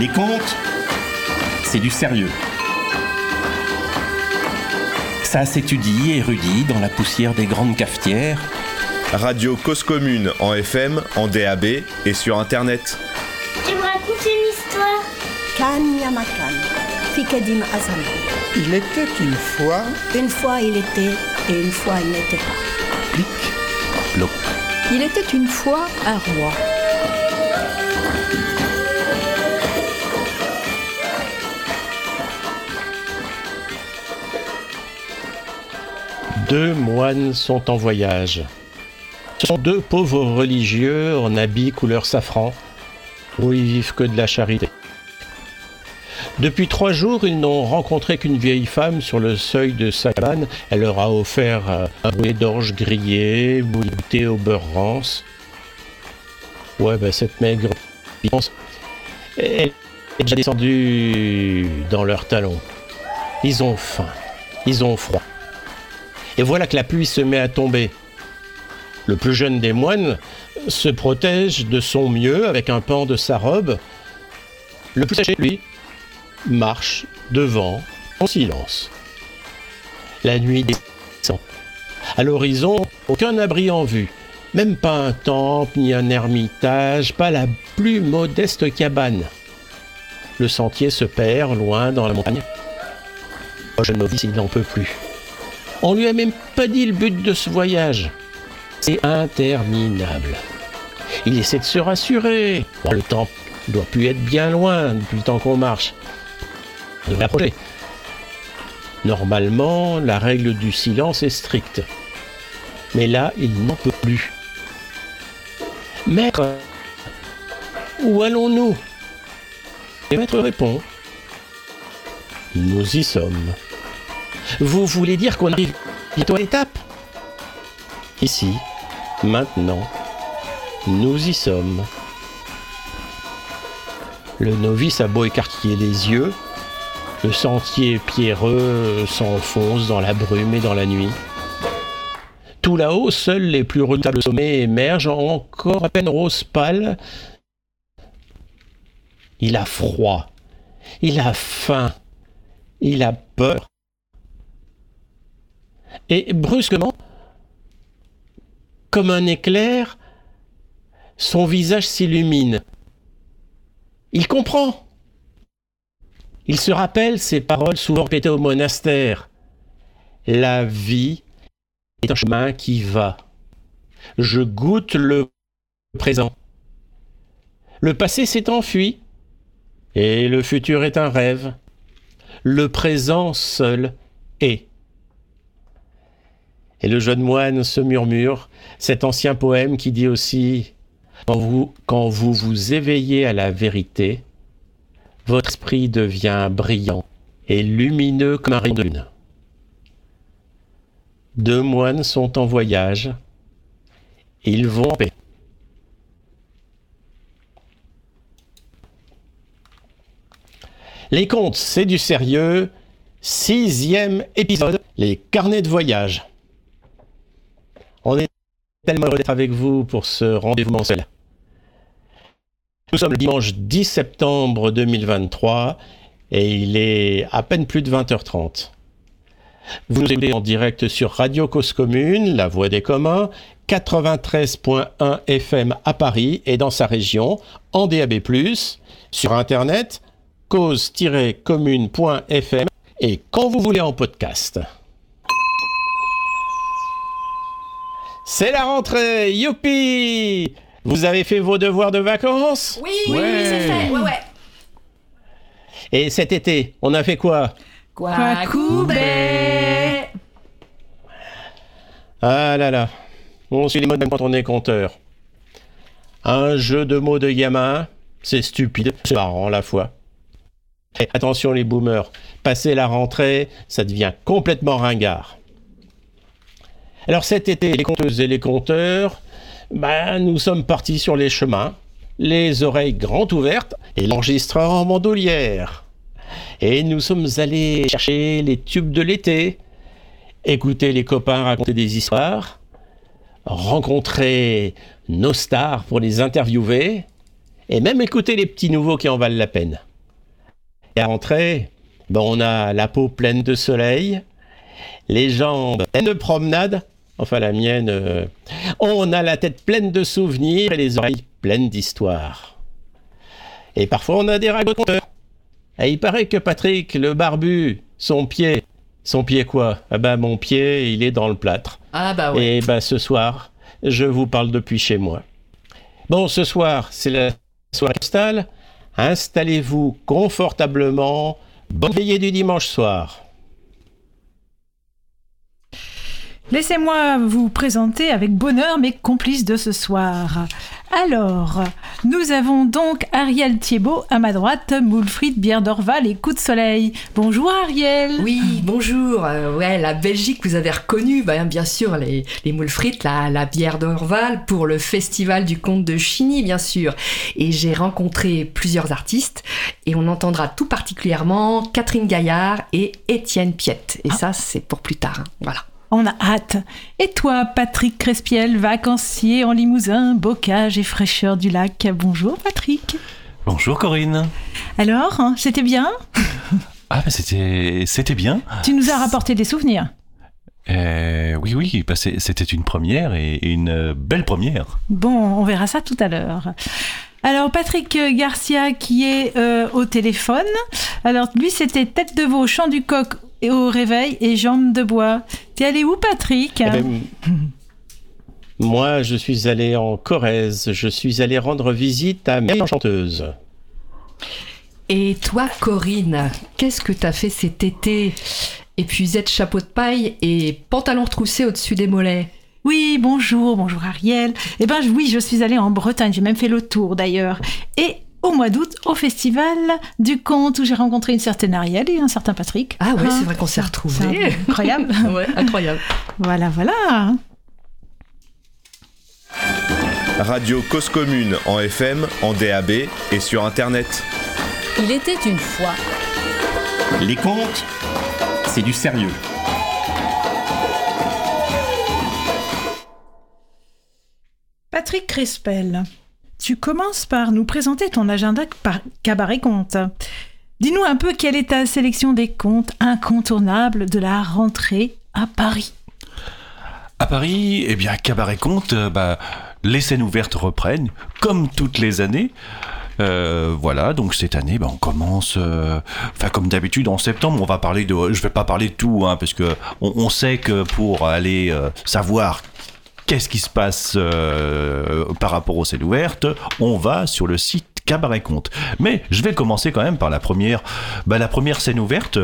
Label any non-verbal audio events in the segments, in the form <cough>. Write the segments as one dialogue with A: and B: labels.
A: Les contes, c'est du sérieux. Ça s'étudie et érudit dans la poussière des grandes cafetières.
B: Radio Cause Commune en FM, en DAB et sur Internet.
C: Tu me racontes une histoire
D: Kan Yamakan, Fikedim Azam.
E: Il était une fois.
D: Une fois il était et une fois il n'était pas.
A: Plic, ploc.
F: Il était une fois un roi.
G: Deux moines sont en voyage. Ce sont deux pauvres religieux en habits couleur safran, où ils vivent que de la charité. Depuis trois jours, ils n'ont rencontré qu'une vieille femme sur le seuil de sa cabane. Elle leur a offert euh, un boulet d'orge grillé, bouillie au beurre rance. Ouais, ben cette maigre elle est déjà descendue dans leurs talons. Ils ont faim, ils ont froid. Et voilà que la pluie se met à tomber. Le plus jeune des moines se protège de son mieux avec un pan de sa robe. Le plus âgé, lui, marche devant en silence. La nuit descend. À l'horizon, aucun abri en vue. Même pas un temple ni un ermitage, pas la plus modeste cabane. Le sentier se perd loin dans la montagne. Le jeune novice, il n'en peut plus. On lui a même pas dit le but de ce voyage. C'est interminable. Il essaie de se rassurer. Le temple doit plus être bien loin depuis le temps qu'on marche. On devrait approcher. Normalement, la règle du silence est stricte. Mais là, il n'en peut plus. Maître, où allons-nous? Et maître répond. Nous y sommes. Vous voulez dire qu'on arrive bientôt à l'étape Ici, maintenant, nous y sommes. Le novice a beau écarquiller les yeux, le sentier pierreux s'enfonce dans la brume et dans la nuit. Tout là-haut, seuls les plus redoutables sommets émergent encore à peine rose pâle. Il a froid, il a faim, il a peur. Et brusquement, comme un éclair, son visage s'illumine. Il comprend. Il se rappelle ces paroles souvent répétées au monastère. La vie est un chemin qui va. Je goûte le présent. Le passé s'est enfui et le futur est un rêve. Le présent seul est. Et le jeune moine se murmure cet ancien poème qui dit aussi quand vous, vous vous éveillez à la vérité, votre esprit devient brillant et lumineux comme un rayon de lune. Deux moines sont en voyage. Ils vont en paix. Les contes, c'est du sérieux. Sixième épisode, les carnets de voyage. On est tellement heureux d'être avec vous pour ce rendez-vous mensuel. Nous sommes le dimanche 10 septembre 2023 et il est à peine plus de 20h30. Vous nous écoutez en direct sur Radio Cause Commune, La Voix des Communs, 93.1 FM à Paris et dans sa région, en DAB+, sur Internet, cause-commune.fm et quand vous voulez en podcast. C'est la rentrée, youpi Vous avez fait vos devoirs de vacances?
F: Oui, oui, oui, c'est fait. Ouais, ouais.
G: Et cet été, on a fait quoi?
F: Quacoubé
G: Ah là là, on suit les modes même quand on est compteur. Un jeu de mots de gamin, c'est stupide, c'est marrant à la fois. Et attention les boomers, passer la rentrée, ça devient complètement ringard. Alors cet été, les compteuses et les compteurs, ben, nous sommes partis sur les chemins, les oreilles grandes ouvertes et l'enregistreur en bandoulière. Et nous sommes allés chercher les tubes de l'été, écouter les copains raconter des histoires, rencontrer nos stars pour les interviewer, et même écouter les petits nouveaux qui en valent la peine. Et à rentrer, ben, on a la peau pleine de soleil, les jambes pleines de promenade, enfin la mienne, euh, on a la tête pleine de souvenirs et les oreilles pleines d'histoires. Et parfois on a des raconteurs. Et il paraît que Patrick, le barbu, son pied, son pied quoi? Ah ben mon pied, il est dans le plâtre.
F: Ah bah ouais.
G: Et ben ce soir, je vous parle depuis chez moi. Bon, ce soir, c'est la soirée postale. Installez-vous confortablement. Bonne veillée du dimanche soir.
H: Laissez-moi vous présenter avec bonheur mes complices de ce soir. Alors, nous avons donc Ariel Thiebaud à ma droite, moule frites, bière d'Orval et coup de soleil. Bonjour Ariel.
I: Oui, bonjour. Euh, ouais, la Belgique, vous avez reconnu, bah, bien sûr, les, les la, la bière d'Orval pour le festival du conte de Chigny, bien sûr. Et j'ai rencontré plusieurs artistes et on entendra tout particulièrement Catherine Gaillard et Étienne Piette. Et ça, c'est pour plus tard. hein. Voilà.
H: On a hâte. Et toi, Patrick Crespiel, vacancier en Limousin, bocage et fraîcheur du lac. Bonjour Patrick.
J: Bonjour Corinne.
H: Alors, hein, c'était bien? <laughs>
J: Ah bah c'était c'était bien.
H: Tu nous as rapporté des souvenirs.
J: Euh, oui oui, bah, c'est- c'était une première et et une euh, belle première.
H: Bon, on verra ça tout à l'heure. Alors Patrick Garcia qui est euh, au téléphone. Alors lui c'était tête de veau, chant du coq et au réveil et jambes de bois. T'es allé où Patrick
G: Eh ben, moi, je suis allé en Corrèze. Je suis allé rendre visite à mes enchanteuse.
I: Et toi, Corinne, qu'est-ce que t'as fait cet été? Épuisette chapeau de paille et pantalon retroussé au-dessus des mollets.
H: Oui, bonjour, bonjour Ariel. Eh ben oui, je suis allée en Bretagne, j'ai même fait le tour d'ailleurs. Et au mois d'août, au festival du conte où j'ai rencontré une certaine Ariel et un certain Patrick.
I: Ah ouais,
H: Hein,
I: c'est vrai qu'on s'est retrouvés.
H: c'est Incroyable. <laughs>
I: ouais, incroyable.
H: voilà, voilà.
B: Radio Cause Commune en FM, en DAB et sur Internet.
F: Il était une fois.
A: Les contes, c'est du sérieux.
H: Patrick Crespel, tu commences par nous présenter ton agenda par cabaret conte. Dis-nous un peu quelle est ta sélection des contes incontournables de la rentrée à Paris.
J: À Paris, eh bien cabaret compte, euh, bah, les scènes ouvertes reprennent comme toutes les années. Euh, voilà, donc cette année, bah, on commence, euh, enfin comme d'habitude en septembre, on va parler de, je vais pas parler de tout, hein, parce que on, sait que pour aller savoir qu'est-ce qui se passe euh, par rapport aux scènes ouvertes, on va sur le site Cabaret Compte. Mais je vais commencer quand même par la première, bah, la première scène ouverte.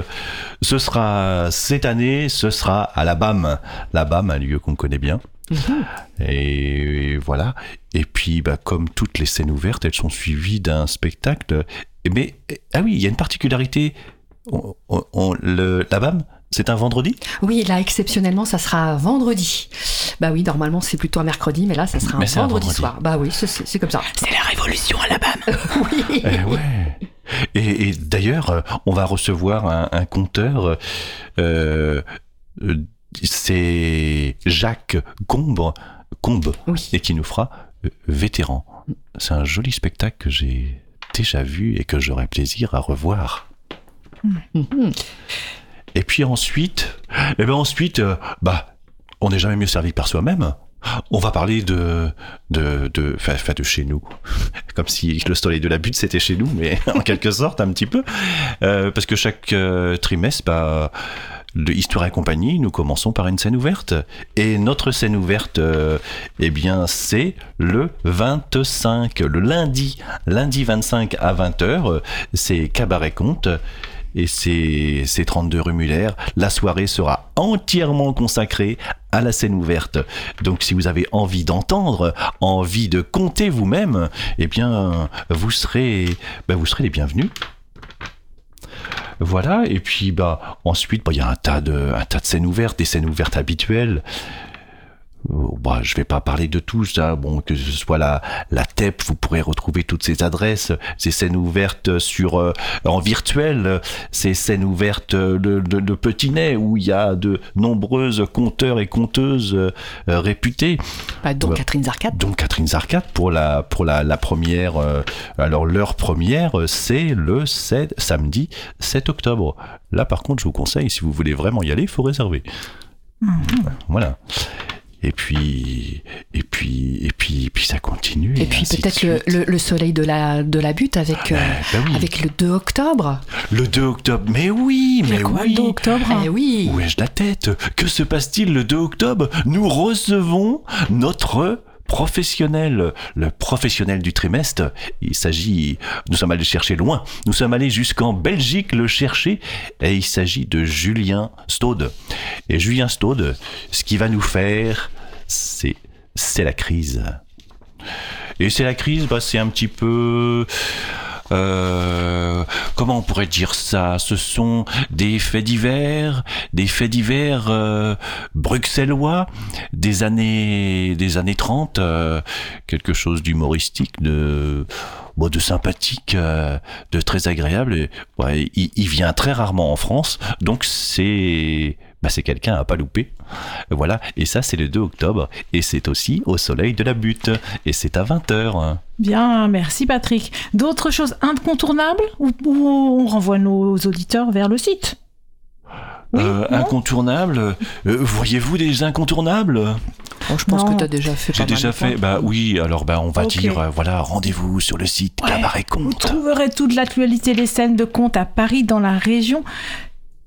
J: Ce sera cette année, ce sera à la BAM, la BAM, un lieu qu'on connaît bien. Et voilà. Et puis, bah, comme toutes les scènes ouvertes, elles sont suivies d'un spectacle. Mais ah oui, il y a une particularité. On- on- on- le, la BAM, c'est un vendredi?
I: Oui, là, exceptionnellement, ça sera vendredi. Bah oui, normalement, c'est plutôt un mercredi, mais là, ça sera un vendredi, soir. Bah oui, c'est- comme ça.
H: C'est la révolution à la BAM. <laughs>
I: oui.
J: Eh ouais. Et, et d'ailleurs, on va recevoir un, un conteur. euh, euh, c'est Jacques Combe, Combe
I: Oui.
J: et qui nous fera euh, vétéran. C'est un joli spectacle que j'ai déjà vu et que j'aurai plaisir à revoir.
I: Mhm.
J: Et puis ensuite, eh ben ensuite, euh, bah, on n'est jamais mieux servi que par soi-même. On va parler de de de, enfin, de chez nous, <laughs> comme si le soleil de la butte c'était chez nous, mais <laughs> en quelque sorte un petit peu, Euh, parce que chaque euh, trimestre, bah, de Histoire et compagnie, nous commençons par une scène ouverte. Et notre scène ouverte, eh bien, c'est le 25, le lundi, lundi 25 à 20h, c'est Cabaret Conte. Et c'est 32 rue Muller. La soirée sera entièrement consacrée à la scène ouverte. Donc si vous avez envie d'entendre, envie de compter vous-même, eh bien vous serez bah, vous serez les bienvenus. Voilà, et puis bah ensuite bah, il y a un tas de un tas de scènes ouvertes, des scènes ouvertes habituelles. Oh, bah, je vais pas parler de tout ça. Bon, que ce soit la, la TEP, vous pourrez retrouver toutes ces adresses, ces scènes ouvertes sur euh, en virtuel, ces scènes ouvertes de, de, de Petinet où il y a de nombreuses conteurs et conteuses euh, réputées.
I: Bah,
J: Ouais.
I: Catherine Zarcat.
J: Donc Catherine Zarcat pour la pour la, la première. euh, alors leur première, euh, c'est le 7, samedi 7 octobre. Là, par contre, je vous conseille, si vous voulez vraiment y aller, il faut réserver. Voilà. Et puis, et puis, et puis, et puis ça continue.
I: Et puis peut-être le, le- le soleil de la, de la butte avec, euh,
J: bah oui.
I: avec le 2 octobre.
J: Le 2 octobre. Mais oui, mais
K: quoi,
J: oui.
K: le 2 octobre?
I: Eh oui.
J: Où ai-je la tête? Que se passe-t-il le 2 octobre? Nous recevons notre professionnel, le professionnel du trimestre. Il s'agit, nous sommes allés chercher loin. Nous sommes allés jusqu'en Belgique le chercher et il s'agit de Julien Staude. Et Julien Staude, ce qu'il va nous faire, c'est, c'est la crise. Et c'est la crise, bah, c'est un petit peu... euh, comment on pourrait dire ça? Ce sont des faits divers, des faits divers euh, bruxellois des années, des années 30, euh, quelque chose d'humoristique, de, de sympathique, euh, de très agréable. Et, ouais, il, il vient très rarement en France, donc c'est bah, c'est quelqu'un à pas louper. Voilà, et ça c'est le 2 octobre, et c'est aussi au soleil de la butte, et c'est à 20h.
K: Bien, merci Patrick. D'autres choses incontournables ou, ou on renvoie nos auditeurs vers le site? Oui,
J: Euh, incontournable, euh, voyez-vous des incontournables?
I: Oh, je pense
K: Non.
I: que tu as déjà fait
J: J'ai déjà fait, bah oui, alors bah on va dire, euh, voilà, rendez-vous sur le site
K: Ouais.
J: Cabaret
K: Vous
J: Compte.
K: trouverez toute l'actualité des scènes de conte à Paris dans la région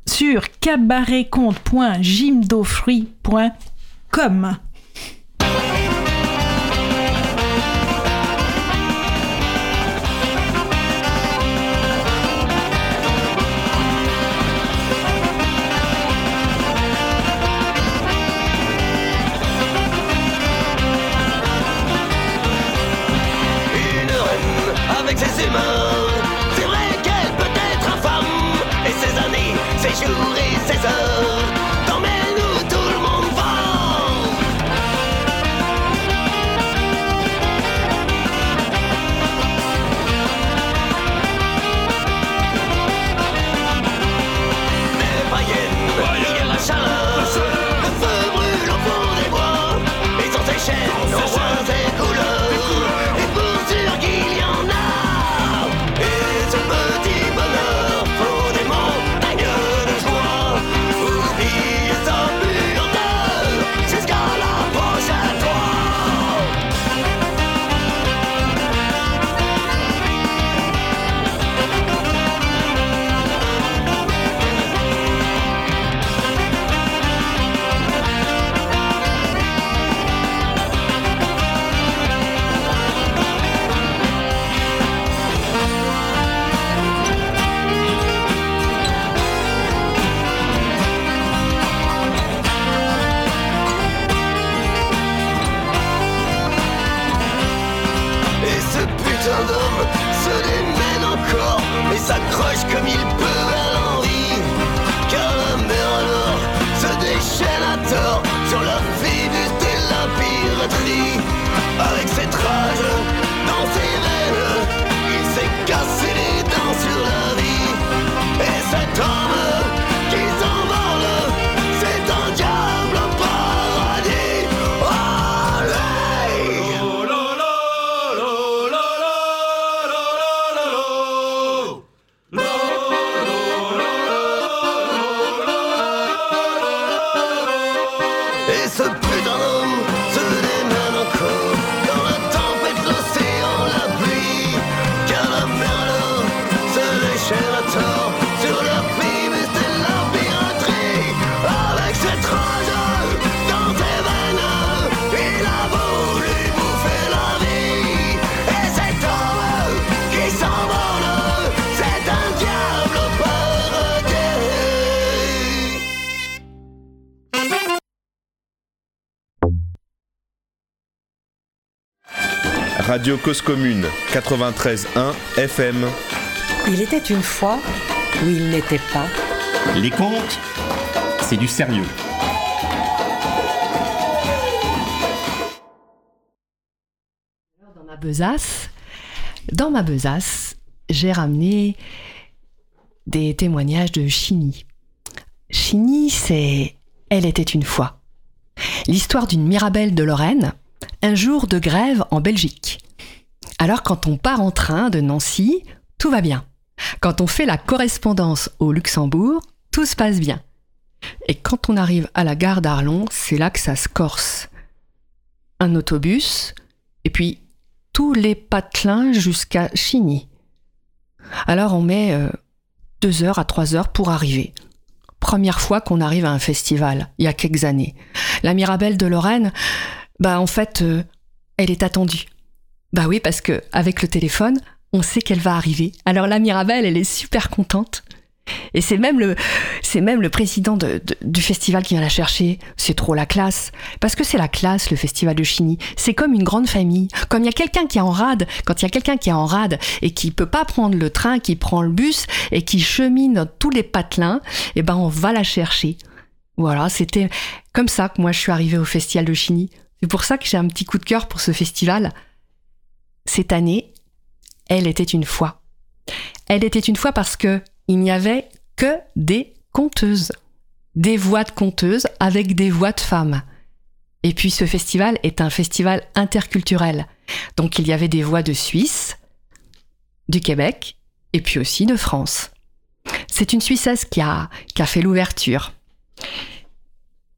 K: sur cabaretconte.gymdofree.com.
B: Radio Cause Commune 93.1 FM.
L: Il était une fois où il n'était pas.
A: Les contes, c'est du sérieux.
I: Dans ma besace, dans ma besace, j'ai ramené des témoignages de Chini. Chini, c'est Elle était une fois. L'histoire d'une Mirabelle de Lorraine, un jour de grève en Belgique. Alors quand on part en train de Nancy, tout va bien. Quand on fait la correspondance au Luxembourg, tout se passe bien. Et quand on arrive à la gare d'Arlon, c'est là que ça se corse. Un autobus, et puis tous les patelins jusqu'à Chigny. Alors on met euh, deux heures à trois heures pour arriver. Première fois qu'on arrive à un festival, il y a quelques années. La Mirabelle de Lorraine, bah en fait, euh, elle est attendue. Bah oui, parce que avec le téléphone, on sait qu'elle va arriver. Alors la Mirabelle, elle est super contente. Et c'est même le, c'est même le président de- de- du festival qui vient la chercher. C'est trop la classe. Parce que c'est la classe, le festival de Chigny. C'est comme une grande famille. Comme il y a quelqu'un qui est en rade, quand il y a quelqu'un qui est en rade et qui peut pas prendre le train, qui prend le bus et qui chemine dans tous les patelins, eh ben, on va la chercher. Voilà, c'était comme ça que moi je suis arrivée au festival de Chigny. C'est pour ça que j'ai un petit coup de cœur pour ce festival. Cette année, elle était une fois. Elle était une fois parce que il n'y avait que des conteuses. Des voix de conteuses avec des voix de femmes. Et puis ce festival est un festival interculturel. Donc il y avait des voix de Suisse, du Québec et puis aussi de France. C'est une Suissesse qui a, fait l'ouverture.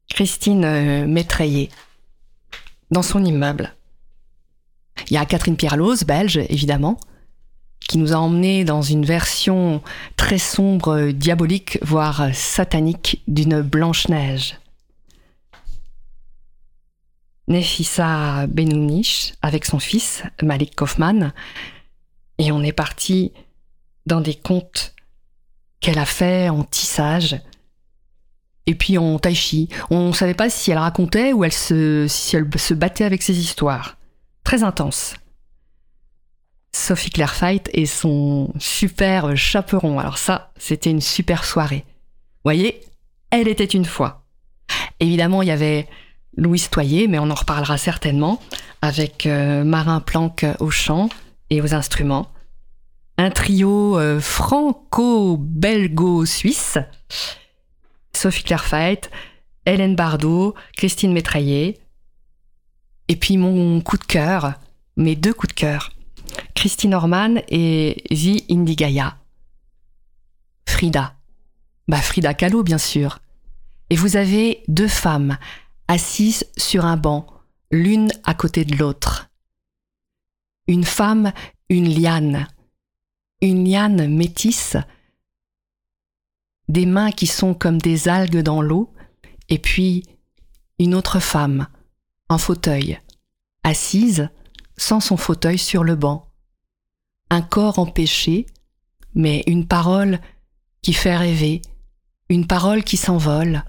I: Christine euh, Métraillé, dans son immeuble. Il y a Catherine Pierlos, belge évidemment, qui nous a emmenés dans une version très sombre, diabolique, voire satanique d'une Blanche-Neige. Nefissa Benouniche avec son fils Malik Kaufman et on est parti dans des contes qu'elle a fait en tissage et puis en tai chi. On ne savait pas si elle racontait ou si elle se battait avec ses histoires. Très intense. Sophie Claire Fight et son super chaperon. Alors ça, c'était une super soirée. Voyez, elle était une fois. Évidemment, il y avait Louise Toyer, mais on en reparlera certainement, avec euh, Marin Planck au chant et aux instruments. Un trio euh, franco-belgo-suisse. Sophie Claire Hélène Bardot, Christine Métraillé. Et puis mon coup de cœur, mes deux coups de cœur, Christine Orman et Vi Indigaya. Frida. Bah Frida Kahlo, bien sûr. Et vous avez deux femmes assises sur un banc, l'une à côté de l'autre. Une femme, une liane. Une liane métisse, des mains qui sont comme des algues dans l'eau, et puis une autre femme, en fauteuil, assise, sans son fauteuil sur le banc. Un corps empêché, mais une parole qui fait rêver, une parole qui s'envole,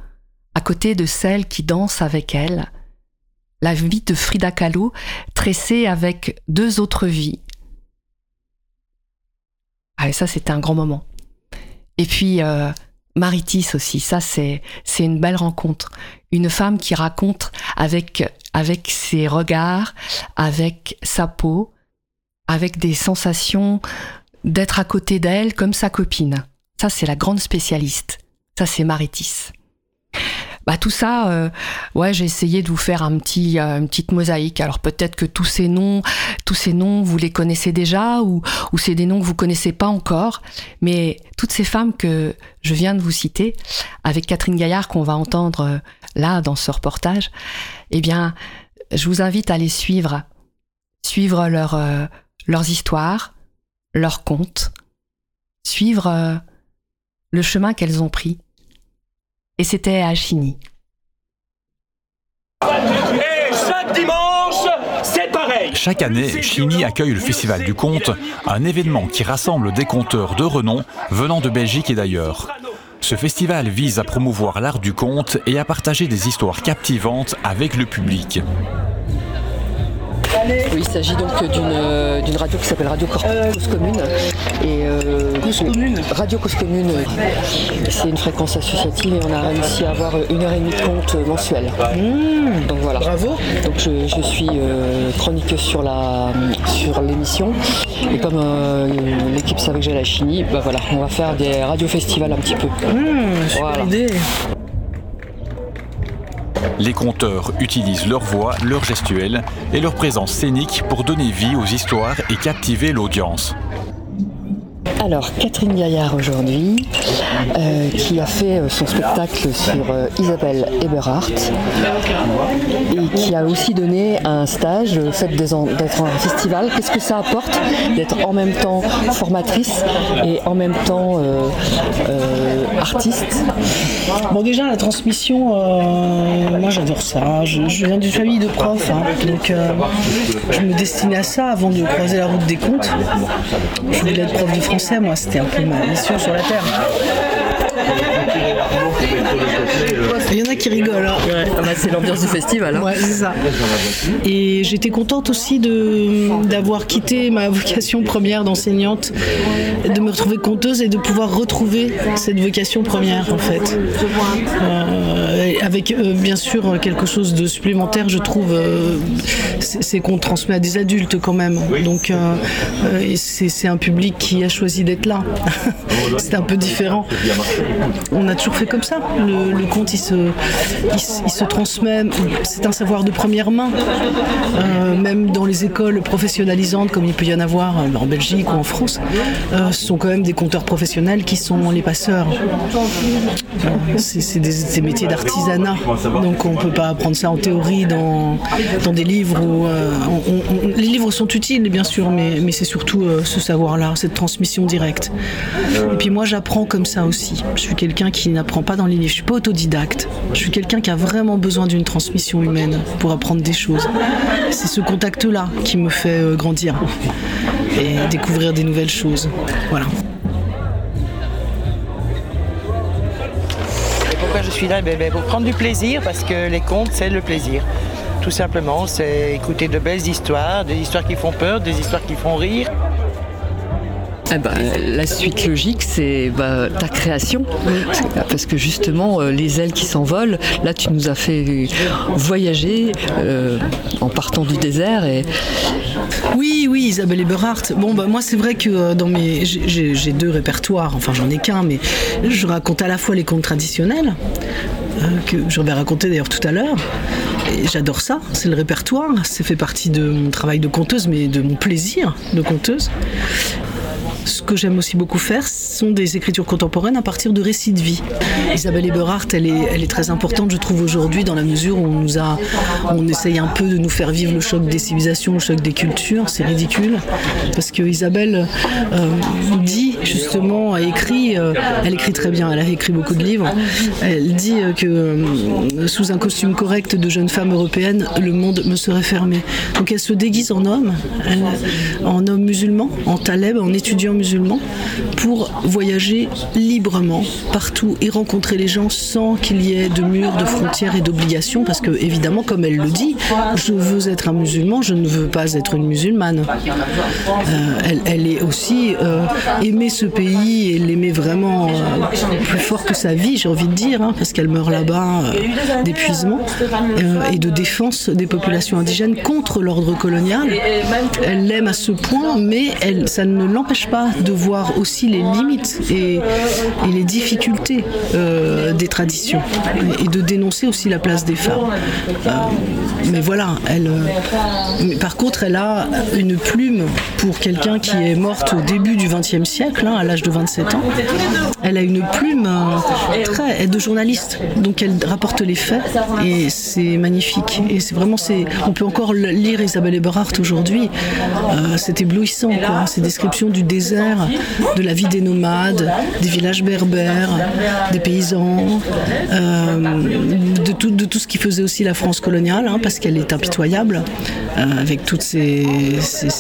I: à côté de celle qui danse avec elle. La vie de Frida Kahlo tressée avec deux autres vies. Ah, et ça, c'était un grand moment. Et puis, euh, Maritis aussi, ça, c'est, c'est une belle rencontre. Une femme qui raconte avec, avec ses regards, avec sa peau, avec des sensations d'être à côté d'elle comme sa copine. Ça, c'est la grande spécialiste. Ça, c'est Maritis. Bah tout ça, euh, ouais, j'ai essayé de vous faire un petit, euh, une petite mosaïque. Alors peut-être que tous ces noms, tous ces noms, vous les connaissez déjà ou, ou c'est des noms que vous connaissez pas encore. Mais toutes ces femmes que je viens de vous citer, avec Catherine Gaillard qu'on va entendre euh, là dans ce reportage, eh bien, je vous invite à les suivre, suivre leur, euh, leurs histoires, leurs contes, suivre euh, le chemin qu'elles ont pris. Et c'était à Chigny.
M: Et chaque dimanche, c'est pareil.
N: Chaque année, Chigny accueille le Festival du Conte, un événement qui rassemble des conteurs de renom venant de Belgique et d'ailleurs. Ce festival vise à promouvoir l'art du conte et à partager des histoires captivantes avec le public.
O: Oui, il s'agit donc d'une d'une radio qui s'appelle Radio Cor- Cause Commune. Et, euh, Radio Cause Commune, c'est une fréquence associative et on a réussi à avoir une heure et demie de compte mensuel. Donc voilà. Bravo. Donc je, je suis euh, chroniqueuse sur la sur l'émission. Et comme euh, l'équipe savait que j'ai la chimie, bah voilà, on va faire des radio-festivals un petit peu. Voilà.
N: Les conteurs utilisent leur voix, leur gestuelle et leur présence scénique pour donner vie aux histoires et captiver l'audience.
O: Alors, Catherine Gaillard aujourd'hui, euh, qui a fait euh, son spectacle sur euh, Isabelle Eberhardt et qui a aussi donné un stage, le fait d'être en festival. Qu'est-ce que ça apporte d'être en même temps formatrice et en même temps artiste?
P: Bon déjà la transmission, moi j'adore ça. Je, viens d'une famille de profs, hein. donc je me destinais à ça avant de croiser la route des comptes. Je voulais être prof de français, moi c'était un peu ma mission sur la terre. Il y en a qui rigolent. hein.
O: Ah bah, c'est l'ambiance du festival. hein.
P: Ouais, c'est ça. Et j'étais contente aussi de- d'avoir quitté ma vocation première d'enseignante, de me retrouver conteuse et de pouvoir retrouver cette vocation première en fait. Euh, avec euh, bien sûr quelque chose de supplémentaire, je trouve, euh, c'est c'est qu'on transmet à des adultes quand même. Donc c'est c'est un public qui a choisi d'être là. <laughs> c'est un peu différent. On a toujours fait comme ça. Le, le conte, il se, il se transmet. C'est un savoir de première main. Euh, même dans les écoles professionnalisantes, comme il peut y en avoir euh, en Belgique ou en France, euh, ce sont quand même des conteurs professionnels qui sont les passeurs. C'est des, métiers d'artisanat. Donc on ne peut pas apprendre ça en théorie dans, dans des livres. Les livres sont utiles, bien sûr, mais, mais c'est surtout ce savoir-là, cette transmission directe. Et puis moi, j'apprends comme ça aussi. Je suis quelqu'un qui n'apprend pas dans les livres. Je suis pas autodidacte. Je suis quelqu'un qui a vraiment besoin d'une transmission humaine pour apprendre des choses. C'est ce contact-là qui me fait euh, grandir et découvrir des nouvelles choses. Voilà.
Q: Et pourquoi je suis là? Ben, ben, Pour prendre du plaisir, parce que les contes, c'est le plaisir. Tout simplement, c'est écouter de belles histoires, des histoires qui font peur, des histoires qui font rire.
O: Eh ben, la suite logique, c'est bah, ta création. Parce que justement, euh, les ailes qui s'envolent, là, tu nous as fait voyager euh, en partant du désert.
P: Oui, oui, Isabelle Eberhardt. Bon, bah, moi, c'est vrai que euh, dans mes, j'ai- deux répertoires. Enfin, j'en ai qu'un, mais je raconte à la fois les contes traditionnels, que je vais raconter d'ailleurs tout à l'heure. J'adore ça, c'est le répertoire. Ça fait partie de mon travail de conteuse, mais de mon plaisir de conteuse. Ce que j'aime aussi beaucoup faire, ce sont des écritures contemporaines à partir de récits de vie. Isabelle Eberhardt, elle est, elle est très importante, je trouve, aujourd'hui, dans la mesure où on nous a, on essaye un peu de nous faire vivre le choc des civilisations, le choc des cultures. C'est ridicule, parce que Isabelle euh, dit justement, a écrit, euh, elle écrit très bien, elle a écrit beaucoup de livres. Elle dit euh, que euh, sous un costume correct de jeune femme européenne, le monde me serait fermé. Donc elle se déguise en homme, en homme musulman, en taleb, en étudiant musulman, pour voyager librement partout et rencontrer les gens sans qu'il y ait de murs, de frontières et d'obligations, parce que évidemment, comme elle le dit, je veux être un musulman, je ne veux pas être une musulmane. Elle, est aussi aimer ce pays et l'aimer vraiment euh, plus fort que sa vie, j'ai envie de dire, hein, parce qu'elle meurt là-bas euh, d'épuisement euh, et de défense des populations indigènes contre l'ordre colonial. Elle l'aime à ce point, mais ça ne l'empêche pas de voir aussi les limites et, les difficultés des traditions et, de dénoncer aussi la place des femmes. Mais voilà, elle. par contre, elle a une plume pour quelqu'un qui est morte au début du XXe siècle, à l'âge de 27 ans. Elle a une plume euh, très de journaliste, donc elle rapporte les faits et c'est magnifique. Et c'est vraiment, on peut encore lire Isabelle Eberhardt aujourd'hui. Euh, c'est éblouissant, quoi. Ces descriptions du désert de la vie des nomades, des villages berbères, des paysans, euh, de, tout, ce qui faisait aussi la France coloniale, hein, parce qu'elle est impitoyable, avec toutes ces,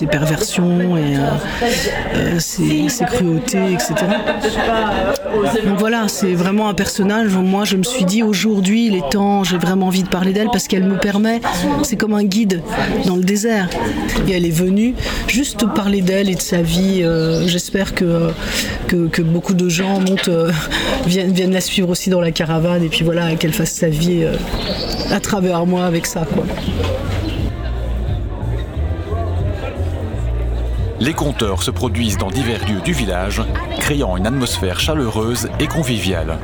P: perversions et ces cruautés, etc. Donc voilà, c'est vraiment un personnage. Moi, je me suis dit aujourd'hui, il temps, j'ai vraiment envie de parler d'elle parce qu'elle me permet, c'est comme un guide dans le désert. Et elle est venue juste parler d'elle et de sa vie. Euh, J'espère que, beaucoup de gens montent, euh, <laughs> viennent, viennent la suivre aussi dans la caravane et puis voilà, qu'elle fasse sa vie euh, à travers moi avec ça.
N: Les conteurs se produisent dans divers lieux du village, créant une atmosphère chaleureuse et conviviale.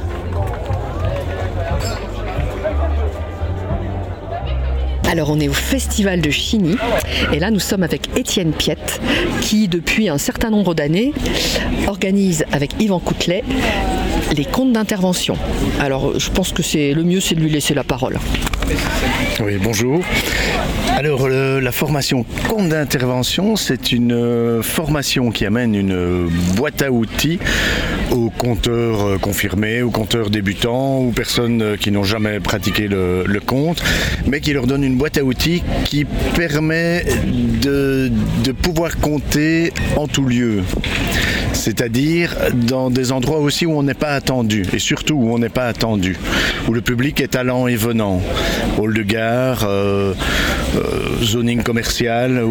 O: Alors on est au festival de Chigny et là nous sommes avec Étienne Piette qui depuis un certain nombre d'années organise avec Yvan Coutelet les comptes d'intervention. Alors je pense que c'est le mieux c'est de lui laisser la parole.
E: Oui, bonjour. Alors, la formation compte d'intervention, c'est une euh, formation qui amène une boîte à outils aux compteurs euh, confirmés, aux compteurs débutants, aux personnes euh, qui n'ont jamais pratiqué le, le compte, mais qui leur donne une boîte à outils qui permet de, de pouvoir compter en tout lieu. C'est-à-dire dans des endroits aussi où on n'est pas attendu, et surtout où on n'est pas attendu, où le public est allant et venant. Hall de gare, euh, euh, zoning commercial,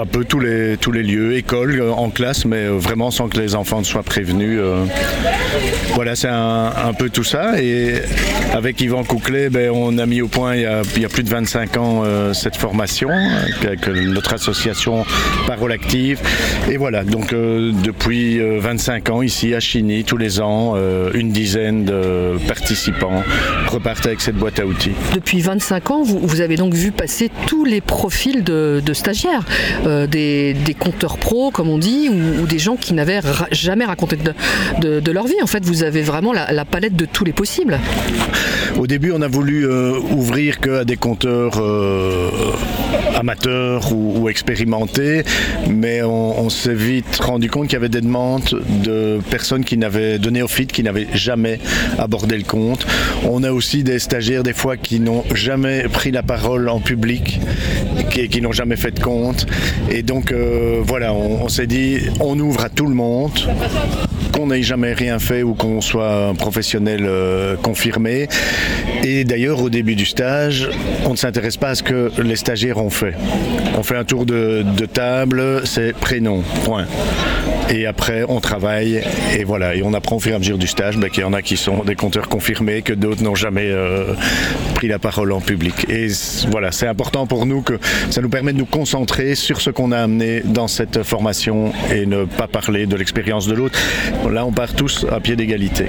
E: un peu tous les, tous les lieux, école, euh, en classe, mais vraiment sans que les enfants ne soient prévenus. Voilà, c'est un, peu tout ça. Et avec Yvan Couclet, ben, on a mis au point il y a, plus de 25 ans cette formation avec notre association Parole Active. Et voilà, donc depuis euh, 25 ans ici à Chigny, tous les ans, euh, une dizaine de participants repartent avec cette boîte à outils.
O: Depuis 25 ans, vous, vous avez donc vu passer tous les profils de, de stagiaires, euh, des, des compteurs pros, comme on dit, ou, ou des gens qui n'avaient ra- jamais raconté de, de- de leur vie. En fait, vous avez vraiment la, la palette de tous les possibles.
E: Au début, on a voulu euh, ouvrir que à des compteurs euh, amateurs ou, expérimentés, mais on, s'est vite rendu compte qu'il y avait des demandes de personnes qui n'avaient de néophytes qui n'avaient jamais abordé le compte. On a aussi des stagiaires des fois qui n'ont jamais pris la parole en public, qui, n'ont jamais fait de compte, et donc euh, voilà, on s'est dit on ouvre à tout le monde qu'on n'ait jamais rien fait ou qu'on soit un professionnel euh, confirmé. Et d'ailleurs, au début du stage, on ne s'intéresse pas à ce que les stagiaires ont fait. On fait un tour de, table, c'est prénom, point. Et après, on travaille et voilà. Et on apprend au fur et à mesure du stage ben, qu'il y en a qui sont des compteurs confirmés, que d'autres n'ont jamais euh, pris la parole en public. Et voilà, c'est important pour nous que ça nous permet de nous concentrer sur ce qu'on a amené dans cette formation et ne pas parler de l'expérience de l'autre. Là, on part tous à pied d'égalité.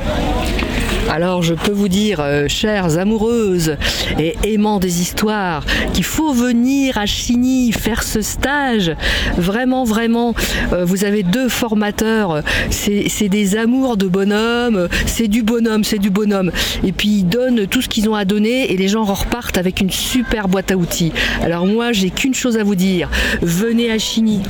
O: Alors je peux vous dire, euh, chères amoureuses et aimants des histoires, qu'il faut venir à Chigny faire ce stage. Vraiment, vraiment, euh, vous avez deux formateurs. C'est des amours de bonhomme. C'est du bonhomme, c'est du bonhomme. Et puis ils donnent tout ce qu'ils ont à donner et les gens repartent avec une super boîte à outils. Alors moi, j'ai qu'une chose à vous dire. Venez à Chigny.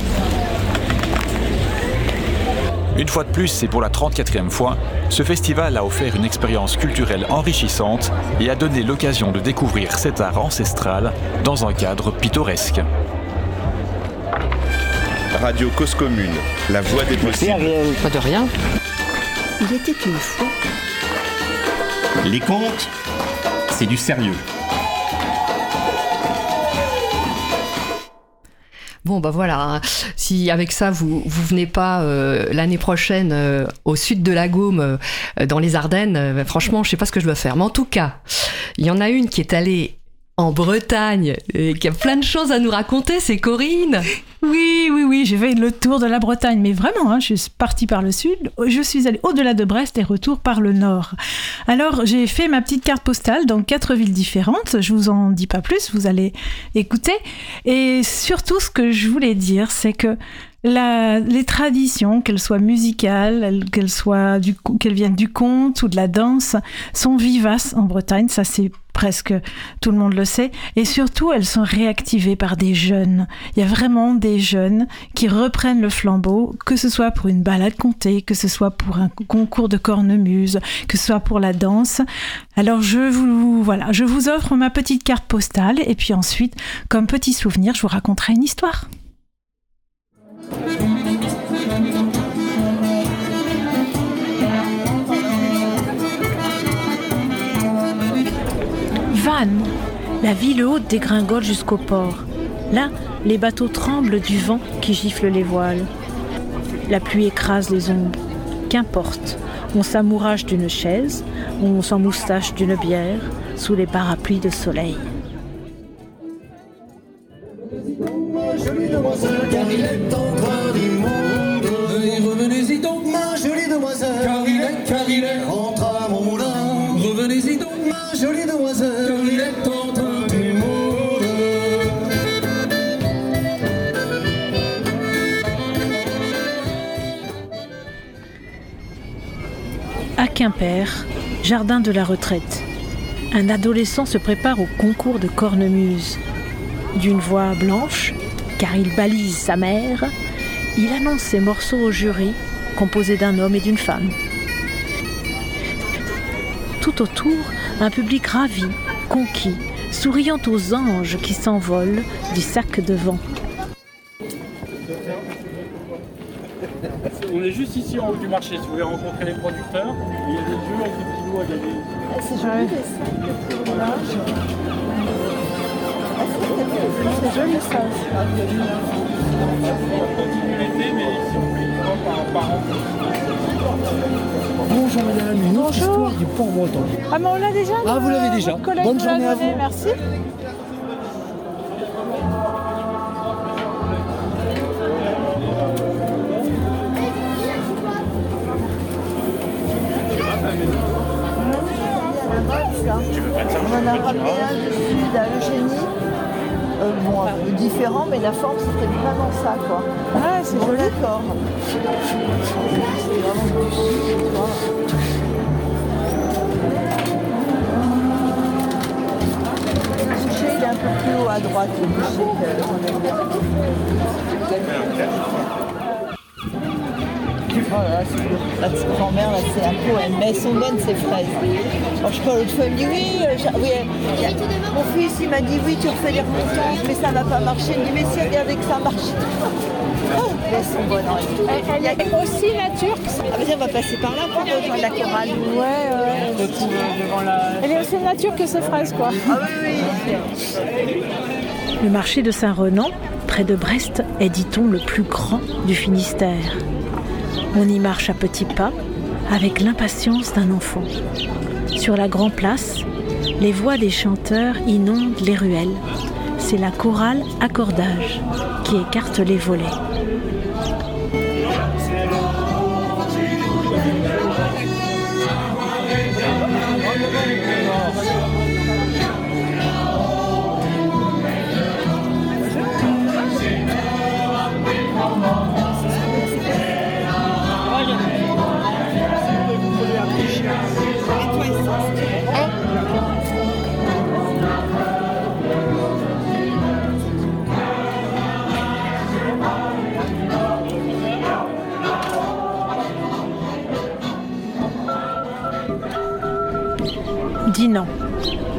N: Une fois de plus, et pour la 34e fois, ce festival a offert une expérience culturelle enrichissante et a donné l'occasion de découvrir cet art ancestral dans un cadre pittoresque.
B: Radio Cause Commune, la voix des possibles.
O: Pas de rien.
D: Il était une fois.
A: Les contes, c'est du sérieux.
I: Bon, bah voilà, hein. si avec ça vous vous venez pas euh, l'année prochaine euh, au sud de la Gaume, euh, dans les Ardennes, euh, franchement, je sais pas ce que je dois faire. Mais en tout cas, il y en a une qui est allée en Bretagne et qui a plein de choses à nous raconter, c'est Corinne.
H: Oui, oui, oui, j'ai fait le tour de la Bretagne, mais vraiment, hein, je suis partie par le sud, je suis allée au-delà de Brest et retour par le nord. Alors, j'ai fait ma petite carte postale dans quatre villes différentes, je vous en dis pas plus, vous allez écouter. Et surtout, ce que je voulais dire, c'est que les traditions, qu'elles soient musicales, elles- qu'elles soient qu'elles viennent du conte ou de la danse, sont vivaces en Bretagne. Ça, c'est presque tout le monde le sait. Et surtout, elles sont réactivées par des jeunes. Il y a vraiment des jeunes qui reprennent le flambeau, que ce soit pour une balade contée, que ce soit pour un concours de cornemuse, que ce soit pour la danse. Alors, je vous, voilà, je vous offre ma petite carte postale. Et puis ensuite, comme petit souvenir, je vous raconterai une histoire. Vannes, la ville haute dégringole jusqu'au port. Là, les bateaux tremblent du vent qui gifle les voiles. La pluie écrase les ombres. Qu'importe, on s'amourage d'une chaise, on s'en moustache d'une bière, sous les parapluies de soleil.
R: Jolie demoiselle, car il est encore revenez-y donc, ma jolie demoiselle, car il est, car il est, rentre à mon moulin. Revenez-y donc, ma jolie demoiselle, car il est en train du monde.
H: À Quimper, jardin de la retraite. Un adolescent se prépare au concours de cornemuse. D'une voix blanche, car il balise sa mère, il annonce ses morceaux au jury, composé d'un homme et d'une femme. Tout autour, un public ravi, conquis, souriant aux anges qui s'envolent du sac de vent.
S: On est juste ici en haut du marché. Si vous voulez rencontrer les producteurs, il y a des jeux avec des petits lots à gagner.
T: C'est joli. C'est joli ça. Bonjour madame, une autre histoire du port breton.
H: Ah mais on l'a déjà
T: Ah, vous l'avez déjà. Bonne journée à vous.
H: Merci.
T: On en a ramené un du sud à Eugénie. Euh, bon, un peu différent, mais la forme c'était vraiment ça quoi. Ah, c'est joli. D'accord. C'est vraiment du tu vois. Le boucher il est un peu plus haut à droite, le boucher euh, qu'on aime bien. Oh là là, c'est beau. La petite grand-mère, là, c'est un poème. Mais elles sont bonnes, ces fraises. Alors, je parle l'autre fois, elle me dit oui, euh, oui euh, mon fils, il m'a dit oui, tu refais les remontantes, mais ça va pas marcher. Il me dit, mais si, regardez que ça marche. Oh, elles sont bonnes. hein. Il y a aussi la turque. Ah, vas-y, on va passer par là pour rejoindre la chorale. Ouais, ouais.
H: Elle est aussi nature que ces fraises, quoi.
T: Ah oui, oui.
H: Le marché de Saint-Renan, près de Brest, est, dit-on, le plus grand du Finistère. On y marche à petits pas, avec l'impatience d'un enfant. Sur la grande place, les voix des chanteurs inondent les ruelles. C'est la chorale Accordage qui écarte les volets.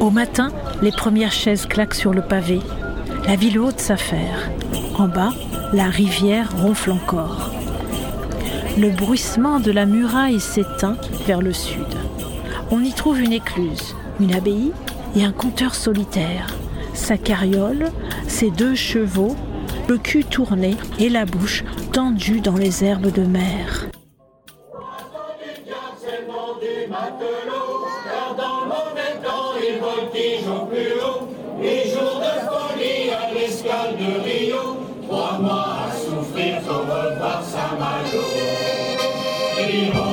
H: Au matin, les premières chaises claquent sur le pavé. La ville haute s'affaire. En bas, la rivière ronfle encore. Le bruissement de la muraille s'éteint vers le sud. On y trouve une écluse, une abbaye et un compteur solitaire. Sa carriole, ses deux chevaux, le cul tourné et la bouche tendue dans les herbes de mer.
R: Il rentre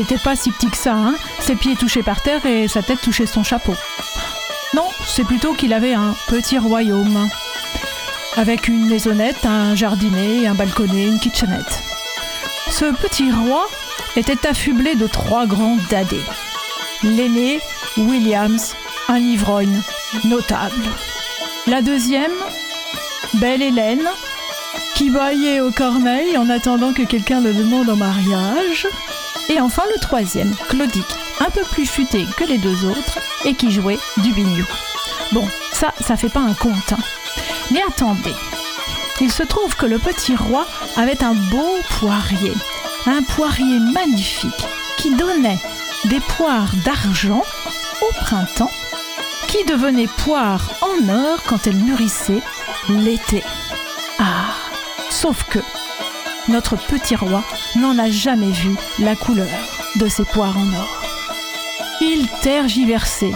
H: il n'était pas si petit que ça, hein Ses pieds touchaient par terre et sa tête touchait son chapeau. Non, c'est plutôt qu'il avait un petit royaume. Avec une maisonnette, un jardinet, un balconnet, une kitchenette. Ce petit roi était affublé de trois grands dadés. L'aîné, Williams, un ivrogne notable. La deuxième, Belle Hélène, qui baillait au corneille en attendant que quelqu'un le demande en mariage. Et enfin le troisième, Claudic, un peu plus futé que les deux autres et qui jouait du biniou. Bon, ça, ça fait pas un conte. hein. Mais attendez, il se trouve que le petit roi avait un beau poirier, un poirier magnifique qui donnait des poires d'argent au printemps qui devenaient poires en or quand elles mûrissaient l'été. Ah, sauf que notre petit roi n'en a jamais vu la couleur de ces poires en or. Il tergiversait.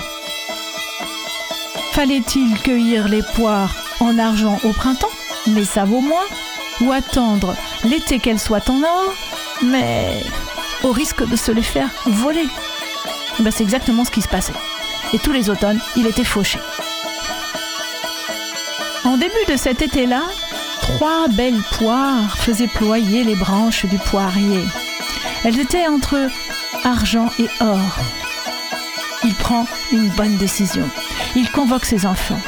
H: Fallait-il cueillir les poires en argent au printemps, mais ça vaut moins, ou attendre l'été qu'elles soient en or, mais au risque de se les faire voler Ben, C'est exactement ce qui se passait. Et tous les automnes, il était fauché. En début de cet été-là, trois belles poires faisaient ployer les branches du poirier. Elles étaient entre argent et or. Il prend une bonne décision. Il convoque ses enfants.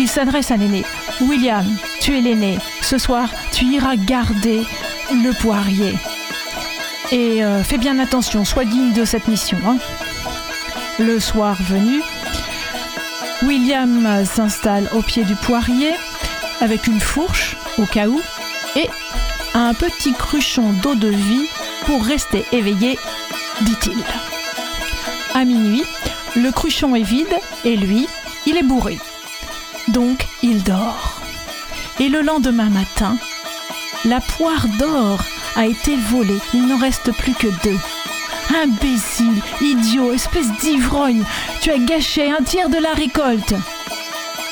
H: Il s'adresse à l'aîné. William, tu es l'aîné. Ce soir, tu iras garder le poirier. Et euh, fais bien attention, sois digne de cette mission. hein. Le soir venu, William s'installe au pied du poirier avec une fourche au cas où et un petit cruchon d'eau de vie pour rester éveillé, dit-il. À minuit, le cruchon est vide et lui, il est bourré. Donc il dort. Et le lendemain matin, la poire d'or a été volée. Il n'en reste plus que deux. Imbécile, idiot, espèce d'ivrogne, tu as gâché un tiers de la récolte.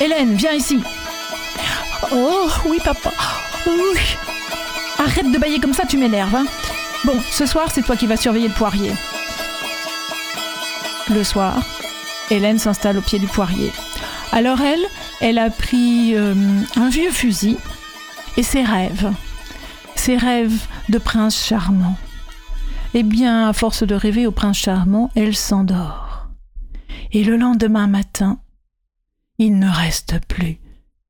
H: Hélène, viens ici. Oh, oui, papa. Arrête de bailler comme ça, tu m'énerves. hein. Bon, ce soir, c'est toi qui vas surveiller le poirier. Le soir, Hélène s'installe au pied du poirier. Alors elle, elle a pris euh, un vieux fusil et ses rêves. Ses rêves de prince charmant. Eh bien, à force de rêver au prince charmant, elle s'endort. Et le lendemain matin, il ne reste plus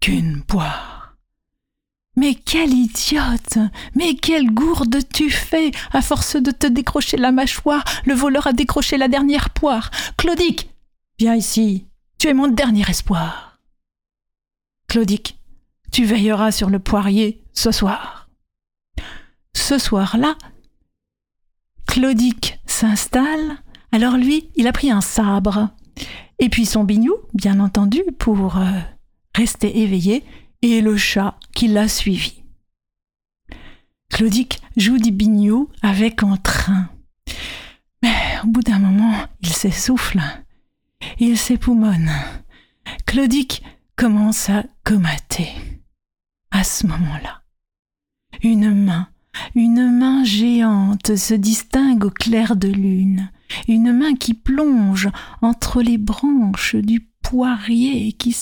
H: qu'une poire. Mais quelle idiote Mais quelle gourde tu fais À force de te décrocher la mâchoire, le voleur a décroché la dernière poire. Claudic, viens ici. Tu es mon dernier espoir. Claudic, tu veilleras sur le poirier ce soir. Ce soir-là, Claudic s'installe. Alors lui, il a pris un sabre. Et puis son bignou, bien entendu, pour euh, rester éveillé, et le chat qui l'a suivi. Claudic joue du bignou avec entrain. Mais au bout d'un moment, il s'essouffle. Il s'époumonne. Claudic commence à comater. À ce moment-là, une main, une main géante se distingue au clair de lune, une main qui plonge entre les branches du poirier qui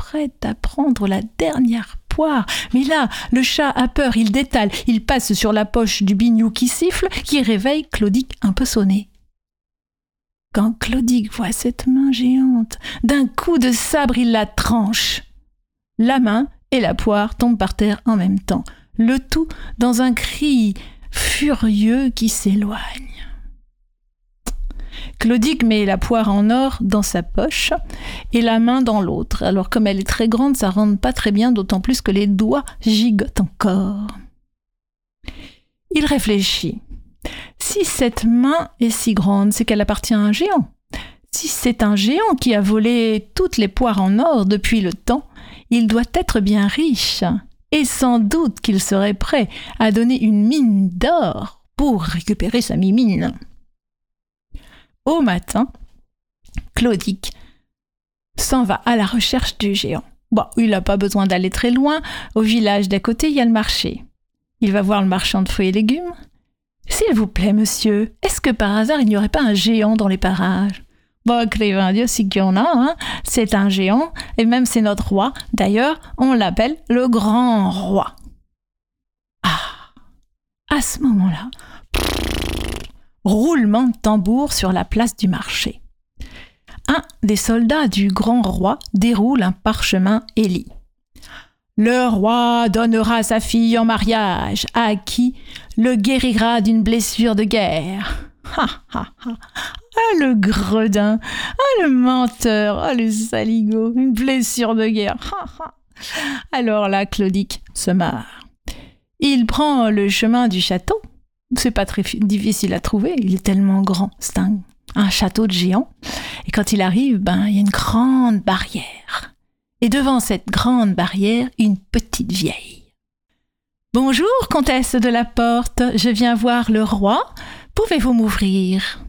H: s'apprête à prendre la dernière poire. Mais là, le chat a peur, il détale, il passe sur la poche du bignou qui siffle, qui réveille Claudic un peu sonné. Quand Claudic voit cette main géante, d'un coup de sabre il la tranche. La main et la poire tombent par terre en même temps, le tout dans un cri furieux qui s'éloigne. Claudic met la poire en or dans sa poche et la main dans l'autre. Alors comme elle est très grande, ça rentre pas très bien, d'autant plus que les doigts gigotent encore. Il réfléchit. Si cette main est si grande, c'est qu'elle appartient à un géant. Si c'est un géant qui a volé toutes les poires en or depuis le temps, il doit être bien riche. Et sans doute qu'il serait prêt à donner une mine d'or pour récupérer sa mimine. Au matin, Claudic s'en va à la recherche du géant. Bon, il n'a pas besoin d'aller très loin. Au village d'à côté, il y a le marché. Il va voir le marchand de fruits et légumes. S'il vous plaît, monsieur, est-ce que par hasard il n'y aurait pas un géant dans les parages? Bon, Clévin, Dieu si qu'il y en a, hein. C'est un géant, et même c'est notre roi. D'ailleurs, on l'appelle le grand roi. Ah À ce moment-là, roulement de tambour sur la place du marché. Un des soldats du grand roi déroule un parchemin et lit. Le roi donnera sa fille en mariage à qui le guérira d'une blessure de guerre. Ha, ha, ha. Ah, le gredin, ah, le menteur, ah, le saligot, une blessure de guerre. Ha, ha. Alors là, Claudic se marre. Il prend le chemin du château. C'est pas très fi- difficile à trouver, il est tellement grand. C'est un, château de géant. Et quand il arrive, ben, il y a une grande barrière. Et devant cette grande barrière, une petite vieille. Bonjour, comtesse de la porte, je viens voir le roi. Pouvez-vous m'ouvrir?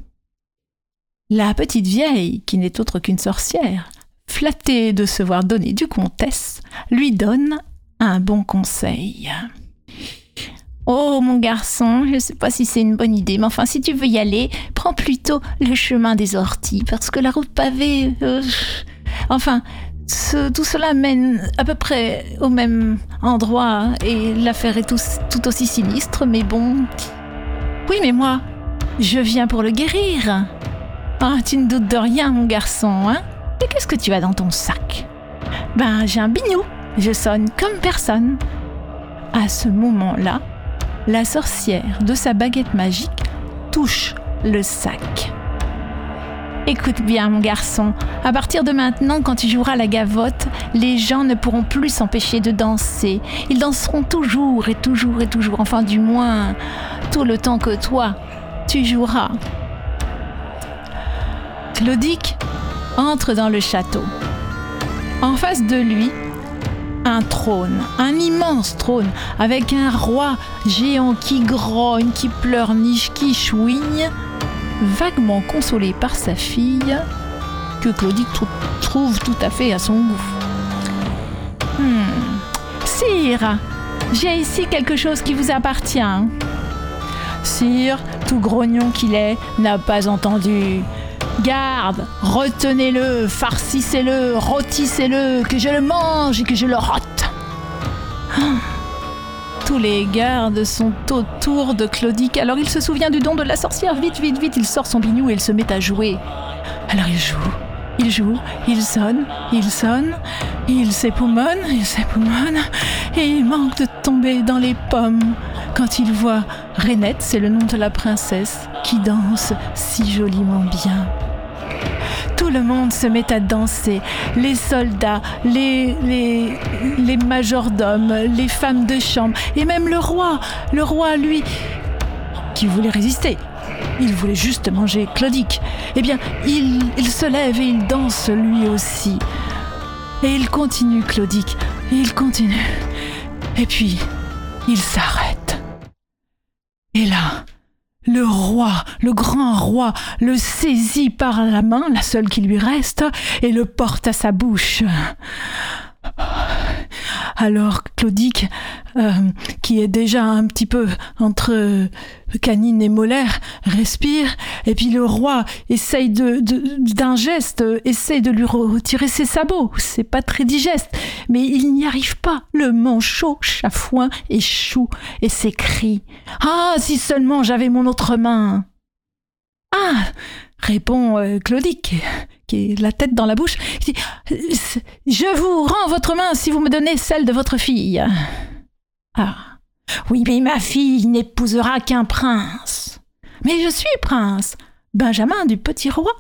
H: La petite vieille, qui n'est autre qu'une sorcière, flattée de se voir donner du comtesse, lui donne un bon conseil. Oh mon garçon, je ne sais pas si c'est une bonne idée, mais enfin si tu veux y aller, prends plutôt le chemin des orties, parce que la route pavée... euh, enfin, tout cela mène à peu près au même endroit, et l'affaire est tout aussi sinistre, mais bon... Oui, mais moi, je viens pour le guérir. Ah, tu ne doutes de rien, mon garçon, hein Et qu'est-ce que tu as dans ton sac? Ben, j'ai un bignou. Je sonne comme personne. À ce moment-là, la sorcière de sa baguette magique touche le sac. Écoute bien, mon garçon, à partir de maintenant, quand tu joueras la gavotte, les gens ne pourront plus s'empêcher de danser. Ils danseront toujours et toujours et toujours, enfin du moins tout le temps que toi, tu joueras. Claudic entre dans le château. En face de lui, un trône, un immense trône, avec un roi géant qui grogne, qui pleurniche, qui chouigne, vaguement consolé par sa fille, que Claudic trou- trouve tout à fait à son goût. Hmm. Sire, j'ai ici quelque chose qui vous appartient. Sire, tout grognon qu'il est, n'a pas entendu. Garde, retenez-le, farcissez-le, rôtissez-le, que je le mange et que je le rote. Ah. Tous les gardes sont autour de Claudic, alors il se souvient du don de la sorcière. Vite, vite, vite, il sort son bignou et il se met à jouer. Alors il joue, il joue, il sonne, il sonne, il s'époumonne, il s'époumonne, et il manque de tomber dans les pommes quand il voit Rainette, c'est le nom de la princesse, qui danse si joliment bien. Tout le monde se met à danser. Les soldats, les, les, les majordomes, les femmes de chambre, et même le roi. Le roi, lui, qui voulait résister. Il voulait juste manger Claudic. Eh bien, il, il se lève et il danse lui aussi. Et il continue, Claudic. Et il continue. Et puis, il s'arrête. Et là, le roi, le grand roi, le saisit par la main, la seule qui lui reste, et le porte à sa bouche. Alors Claudic, euh, qui est déjà un petit peu entre canine et molaire, respire, et puis le roi essaye de, d'un geste, essaye de lui retirer ses sabots. C'est pas très digeste, mais il n'y arrive pas. Le manchot chafouin échoue et s'écrie. Ah, si seulement j'avais mon autre main. Ah répond euh, Claudic, qui la tête dans la bouche. Il dit, Je vous rends votre main si vous me donnez celle de votre fille. Ah. Oui, mais ma fille n'épousera qu'un prince. Mais je suis prince. Benjamin du petit roi.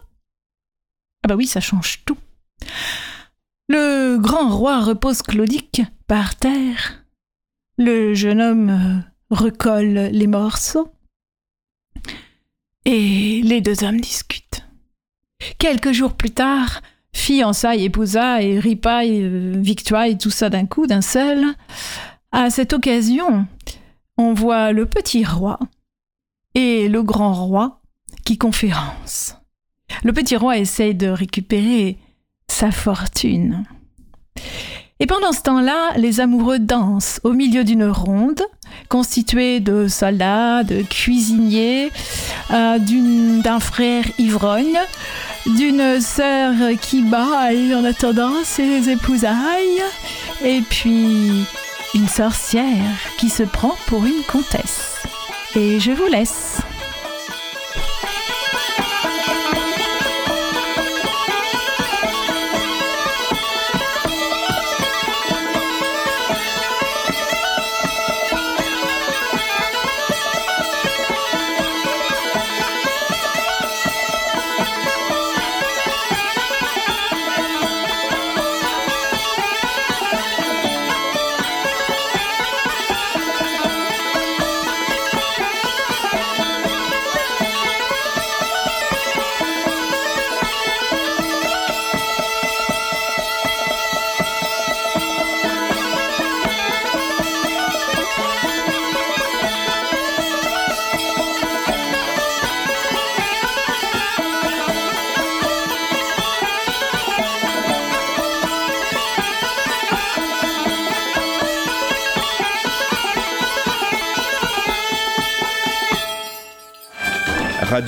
H: Ah bah oui, ça change tout. Le grand roi repose Claudic par terre. Le jeune homme euh, recolle les morceaux. Et les deux hommes discutent. Quelques jours plus tard, fiançailles, épousa et ripaille, euh, victoire tout ça d'un coup, d'un seul. À cette occasion, on voit le petit roi et le grand roi qui conférence. Le petit roi essaye de récupérer sa fortune. Et pendant ce temps-là, les amoureux dansent au milieu d'une ronde constituée de soldats, de cuisiniers, euh, d'un frère ivrogne, d'une sœur qui baille en attendant ses épousailles, et puis une sorcière qui se prend pour une comtesse. Et je vous laisse.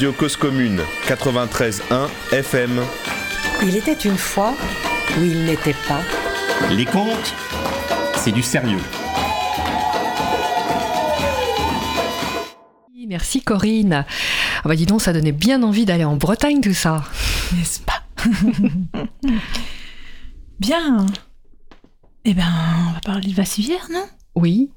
B: Radio Cause Commune 93.1 FM.
L: Il était une fois où il n'était pas.
A: Les contes, c'est du sérieux.
I: Merci Corinne. Ah bah dis donc, ça donnait bien envie d'aller en Bretagne tout ça.
H: N'est-ce pas? <laughs> Bien. Eh ben, on va parler de Vassivière, non?
I: Oui.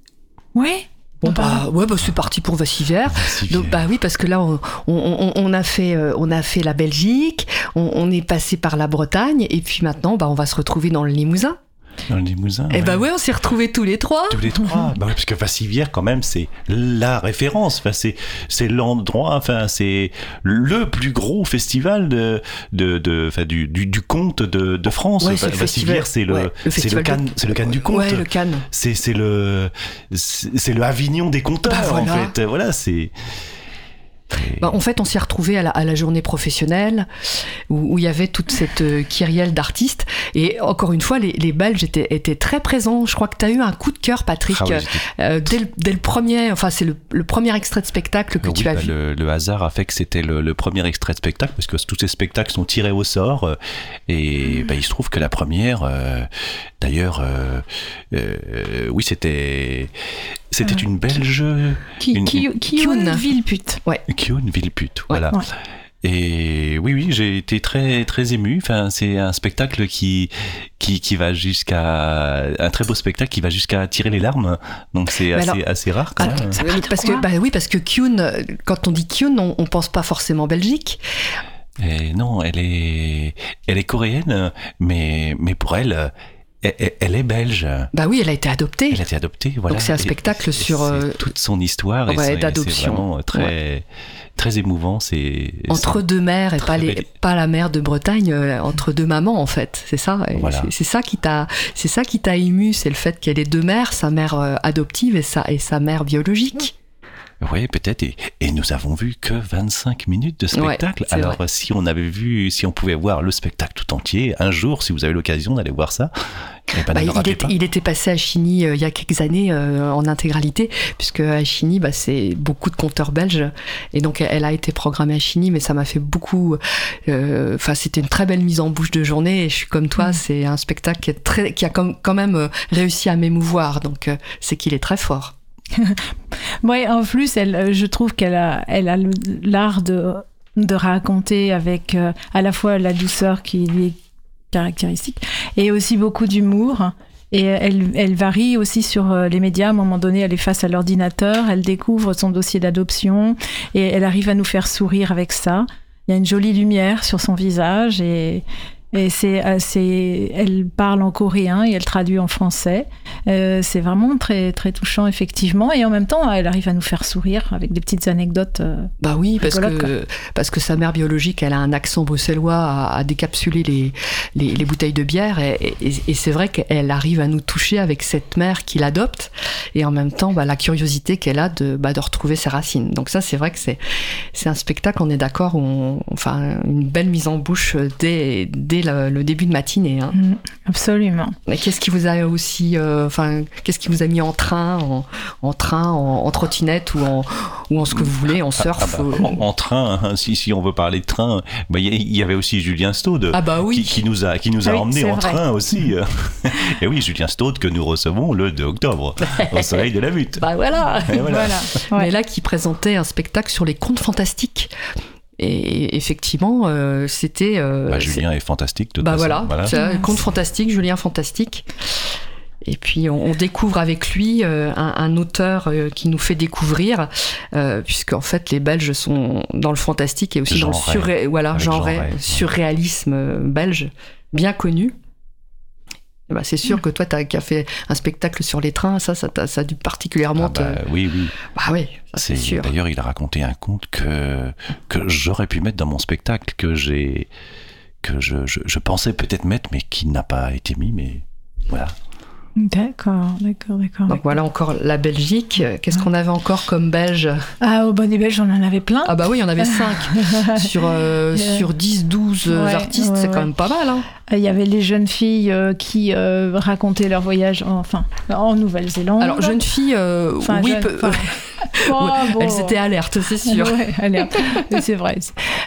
H: Ouais.
I: Bon bah ouais bah c'est parti pour Vassivière. Donc bah oui parce que là on, on- on- on a fait euh, on a fait la Belgique, on, on est passé par la Bretagne et puis maintenant bah on va se retrouver dans le Limousin.
J: Dans le Limousin.
I: Et bah ouais on s'est retrouvés tous les trois.
J: Tous les trois. bah oui, parce que Vassivière, quand même, c'est la référence. Enfin, c'est, c'est l'endroit, enfin, c'est le plus gros festival de, de, de, enfin, du, du, du conte de, de France.
I: Ouais, le
J: Vassivière, c'est le,
I: ouais,
J: c'est le Cannes, c'est le Cannes du conte.
I: Ouais, le Cannes.
J: C'est, c'est le, c'est le Avignon des conteurs,
I: Bah voilà.
J: en fait. Voilà, c'est,
I: Bah, en fait, on s'est retrouvés à la, à la journée professionnelle où, il y avait toute cette euh, kyrielle d'artistes. Et encore une fois, les, les Belges étaient, étaient très présents. Je crois que tu as eu un coup de cœur, Patrick,
J: Ah j'étais-
I: euh, dès, le, dès le premier. Enfin, c'est le, le premier extrait de spectacle que
J: Oui,
I: tu as
J: bah,
I: vu.
J: le, le hasard a fait que c'était le, premier extrait de spectacle, parce que tous ces spectacles sont tirés au sort. euh, et
I: Mm.
J: bah, il se trouve que la première, euh, d'ailleurs, euh, euh, oui, c'était c'était
H: Euh,
J: une Belge.
H: Qui,
J: une,
H: qui,
J: une-
H: qui. Villepute.
I: Ouais.
J: Kyun Villepute, voilà.
H: Ouais.
J: Et oui, oui, j'ai été très, très ému. Enfin, c'est un spectacle qui, qui, qui va jusqu'à un très beau spectacle qui va jusqu'à tirer les larmes. Donc c'est assez,
I: alors-
J: assez rare quand
I: Ah,
J: même.
I: oui, parce que bah oui parce que Kyun, quand on dit Kyun, on, on pense pas forcément Belgique.
J: Et non, elle est, elle est coréenne, mais, mais pour elle, elle, est belge.
I: Bah oui, elle a été adoptée.
J: Elle a été adoptée, voilà.
I: Donc c'est un spectacle
J: et
I: sur, euh,
J: toute son histoire.
I: ouais,
J: et
I: d'adoption.
J: Vraiment très, très émouvant. C'est
I: entre deux mères et pas, les,
J: belle-
I: pas la mère de Bretagne, euh, entre deux mamans en fait, c'est ça.
J: Voilà.
I: c'est- ça qui t'a, c'est ça qui t'a ému, c'est le fait qu'elle ait deux mères, sa mère euh, adoptive et sa et sa mère biologique.
J: Oui, peut-être. Et, et nous avons vu que 25 minutes de spectacle.
I: Ouais,
J: Alors,
I: vrai.
J: si on avait vu, si on pouvait voir le spectacle tout entier, un jour, si vous avez l'occasion d'aller voir ça, eh ben,
I: Bah, il, était,
J: pas.
I: il était passé à Chigny euh, il y a quelques années euh, en intégralité, puisque à Chigny, bah, c'est beaucoup de conteurs belges, et donc elle a été programmée à Chigny, mais ça m'a fait beaucoup. euh, Enfin, c'était une très belle mise en bouche de journée, et je suis comme toi, c'est un spectacle qui, est très, qui a quand même euh, réussi à m'émouvoir, donc euh, c'est qu'il est très fort.
H: Ouais, en plus, euh, je trouve qu'elle a, l'art de, de raconter avec euh, à la fois la douceur qui lui est caractéristique et aussi beaucoup d'humour. Et elle, elle varie aussi sur euh, les médias. À un moment donné, elle est face à l'ordinateur, elle découvre son dossier d'adoption et elle arrive à nous faire sourire avec ça. Il y a une jolie lumière sur son visage et, et c'est, euh, c'est, elle parle en coréen et elle traduit en français. Euh, c'est vraiment très, très touchant, effectivement. Et en même temps, elle arrive à nous faire sourire avec des petites anecdotes. euh,
I: Bah oui, parce
H: quoi.
I: que, parce que sa mère biologique, elle a un accent bruxellois à, à décapsuler les, les, les bouteilles de bière. Et, et- et c'est vrai qu'elle arrive à nous toucher avec cette mère qui l'adopte. Et en même temps, bah, la curiosité qu'elle a de, bah, de retrouver ses racines. Donc ça, c'est vrai que c'est, c'est un spectacle, on est d'accord, on- enfin, une belle mise en bouche dès, dès le, le début de matinée. hein.
H: Mm, absolument.
I: Qu'est-ce qui vous a aussi, euh, enfin, qu'est-ce qui vous a mis en train, en, en train, en, en trottinette ou en, ou en ce que vous voulez, en surf
J: Ah bah,
I: euh,
J: en, en train, hein, si, si on veut parler de train, bah, il y, avait aussi Julien Staude
I: Ah bah oui.
J: qui, qui nous a, qui nous a
H: oui,
J: emmenés en
H: vrai.
J: train aussi. <laughs> Et oui, Julien Staude que nous recevons le 2 octobre au soleil de la butte.
I: Bah voilà.
J: Et voilà.
I: Mais là, qui présentait un spectacle sur les contes fantastiques. Et effectivement, euh, c'était. euh,
J: Bah, Julien est fantastique. de toute
I: Bah
J: façon.
I: voilà, un conte fantastique, Julien fantastique. Et puis on, on découvre avec lui euh, un, un auteur euh, qui nous fait découvrir, euh, puisque en fait les Belges sont dans le fantastique et aussi dans le surré- voilà,
J: ouais.
I: surréalisme belge, bien connu. Et bah, c'est sûr que toi, tu as fait un spectacle sur les trains, ça, ça, t'a- ça a dû particulièrement
J: Ah bah,
I: te-
J: oui, oui.
I: Bah oui, c'est sûr.
J: D'ailleurs, il a raconté un conte que, que j'aurais pu mettre dans mon spectacle, que j'ai que je, je, je pensais peut-être mettre, mais qui n'a pas été mis, mais voilà.
H: D'accord, d'accord, d'accord.
I: Donc voilà encore la Belgique. Qu'est-ce qu'on avait encore comme Belge
H: Ah, au Bon des Belges, on en avait plein.
I: Ah bah oui, il y en avait 5 <laughs> sur, euh, sur 10, 12
H: Ouais,
I: artistes,
H: ouais,
I: c'est quand même pas mal. Hein.
H: Il y avait les jeunes filles euh, qui euh, racontaient leur voyage, en- enfin, en Nouvelle-Zélande.
I: Alors, jeunes filles, euh,
H: Enfin,
I: oui,
H: jeune- enfin, <laughs> Oh,
I: Ouais,
H: bon.
I: elles étaient alertes, c'est <laughs> sûr.
H: Ouais, alerte. c'est vrai.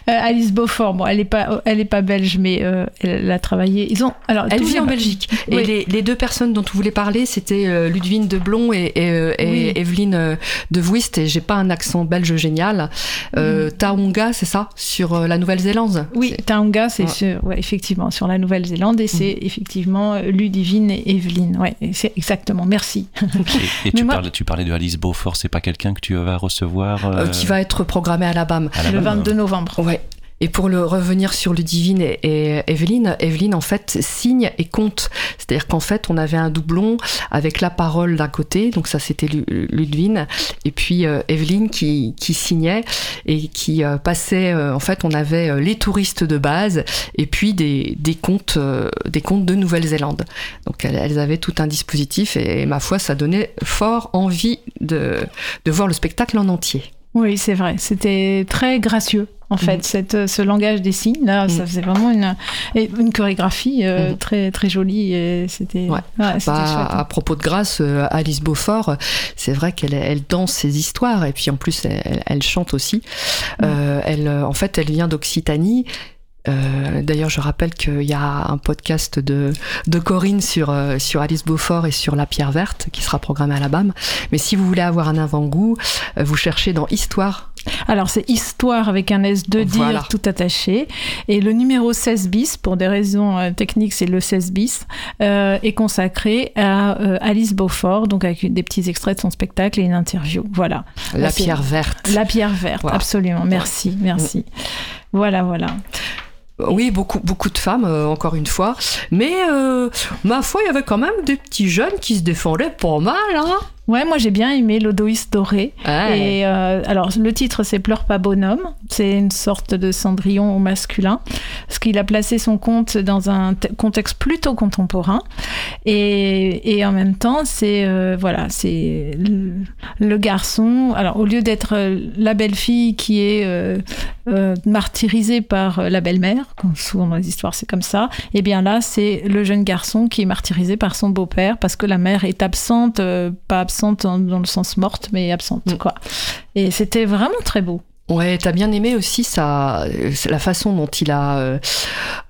H: Euh, Alice Beaufort, bon, elle est pas, elle est pas belge, mais euh, elle a travaillé. Ils ont, alors,
I: Elle vit en Belgique. Et les, les deux personnes dont vous voulez parler, c'était euh, Ludwine de Blon et, et, euh, et
H: Oui.
I: Evelyne euh, de Vuist. Et j'ai pas un accent belge génial. Euh,
H: Mm.
I: Taonga, c'est ça? Sur euh, la Nouvelle-Zélande?
H: Oui, Taonga, c'est
I: Ouais.
H: sur- ouais, effectivement sur la Nouvelle-Zélande et c'est effectivement euh, Ludivine et Evelyne. Ouais, c'est exactement. Merci.
J: Et, et <laughs>
H: Mais
J: tu,
H: moi-
J: parlais, tu parlais de Alice Beaufort, c'est pas quelqu'un que tu vas recevoir
I: Euh,
J: euh,
I: qui va être programmé à la BAM.
J: À la
H: le
J: BAM.
H: 22 novembre.
I: Ouais. Et pour le revenir sur Ludivine et, et Evelyne, Evelyne en fait signe et compte. C'est-à-dire qu'en fait on avait un doublon avec la parole d'un côté, donc ça c'était Lu- Ludivine, et puis euh, Evelyne qui, qui signait et qui euh, passait. euh, en fait on avait euh, les touristes de base et puis des, des euh, des contes de Nouvelle-Zélande. Donc elles, elles avaient tout un dispositif et, ma foi ça donnait fort envie de, de voir le spectacle en entier.
H: Oui, c'est vrai. C'était très gracieux. En fait,
I: Mhm.
H: cette, euh, ce langage des signes, là, ça faisait vraiment une, une chorégraphie euh, très, très jolie. et C'était
I: Ouais.
H: ouais, c'était
I: Bah, à propos de grâce, euh, Alice Beaufort, c'est vrai qu'elle elle danse ses histoires et puis en plus elle, elle chante aussi. Euh, elle, en fait, elle vient d'Occitanie. Euh, D'ailleurs, je rappelle qu'il y a un podcast de, de Corinne sur, euh, sur Alice Beaufort et sur La Pierre Verte qui sera programmé à la BAM. Mais si vous voulez avoir un avant-goût, euh, vous cherchez dans Histoire.
H: Alors, c'est Histoire avec un S de dire
I: Voilà.
H: tout attaché. Et le numéro 16 bis, pour des raisons euh, techniques, c'est le 16 bis, euh, est consacré à euh, Alice Beaufort, donc avec des petits extraits de son spectacle et une interview. Voilà.
I: La
H: Là,
I: Pierre Verte.
H: La pierre verte, absolument. Merci, merci. Voilà, voilà.
I: Oui, beaucoup, beaucoup de femmes, euh, encore une fois. Mais euh, ma foi, il y avait quand même des petits jeunes qui se défendaient pas mal. Hein
H: Ouais, moi j'ai bien aimé l'Odoïs doré. Et euh, alors le titre c'est Pleure pas bonhomme. C'est une sorte de Cendrillon au masculin, parce qu'il a placé son conte dans un contexte plutôt contemporain. Et, et en même temps, c'est euh, voilà, c'est le, le garçon. Alors au lieu d'être euh, la belle fille qui est euh, martyrisée par la belle-mère, comme souvent dans les histoires c'est comme ça, et bien là c'est le jeune garçon qui est martyrisé par son beau-père parce que la mère est absente, pas absente dans le sens morte, mais absente quoi. Et c'était vraiment très beau.
I: Ouais, t'as bien aimé aussi euh, la façon dont il a. euh,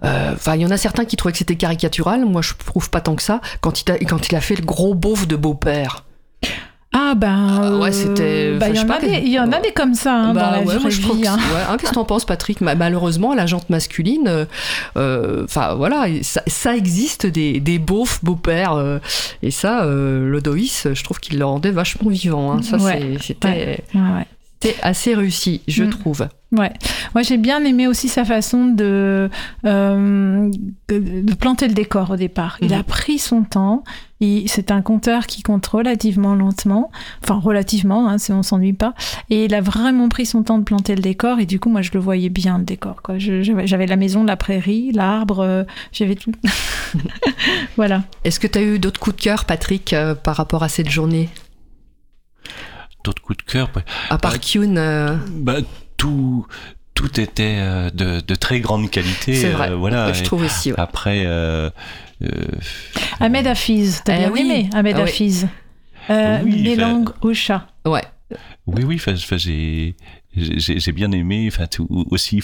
I: euh, Enfin, il y en a certains qui trouvaient que c'était caricatural. Moi, je trouve pas tant que ça. Quand il a, quand il a fait le gros beauf de beau-père.
H: Ah ben
I: ouais, c'était.
H: bah,
I: enfin,
H: il y
I: je
H: en
I: sais
H: a
I: pas,
H: des, il y en a des comme ça hein,
I: Bah
H: dans la
I: ouais,
H: vraie
I: je
H: vie. hein.
I: ouais. Hein, Qu'est-ce que t'en penses, Patrick? Ma- Malheureusement, la jante masculine, euh, euh, enfin voilà, ça, ça existe des, des beaufs beaux-pères. euh, et ça, euh, l'Odoïs, je trouve qu'il le rendait vachement vivant. hein. Ça,
H: Ouais.
I: c'était
H: Ouais, ouais, ouais.
I: C'était assez réussi, je
H: Mm.
I: trouve.
H: Ouais, moi j'ai bien aimé aussi sa façon de, euh, de, de planter le décor au départ. Il a pris son temps. C'est un conteur qui compte relativement lentement, enfin relativement, hein, si on s'ennuie pas. Et il a vraiment pris son temps de planter le décor. Et du coup, moi je le voyais bien le décor. j'avais la maison, la prairie, l'arbre, euh, j'avais tout. <laughs> voilà.
I: Est-ce que tu as eu d'autres coups de cœur, Patrick, euh, par rapport à cette journée?
J: D'autres coups de cœur bah,
I: À part
J: bah,
I: Kyun, euh,
J: bah, tout, tout était euh, de, de très grande qualité.
I: C'est vrai,
J: euh, voilà.
I: je trouve aussi, ouais.
J: Après, euh, euh,
H: Ahmed Hafiz, t'as
I: Eh
H: bien
I: oui.
H: aimé Ahmed
I: Ah oui.
H: Hafiz. Euh,
J: Oui,
H: les
J: enfin-
H: langues au chat.
I: Ouais.
J: oui, oui, j'ai, j'ai, j'ai bien aimé, enfin, tout, aussi,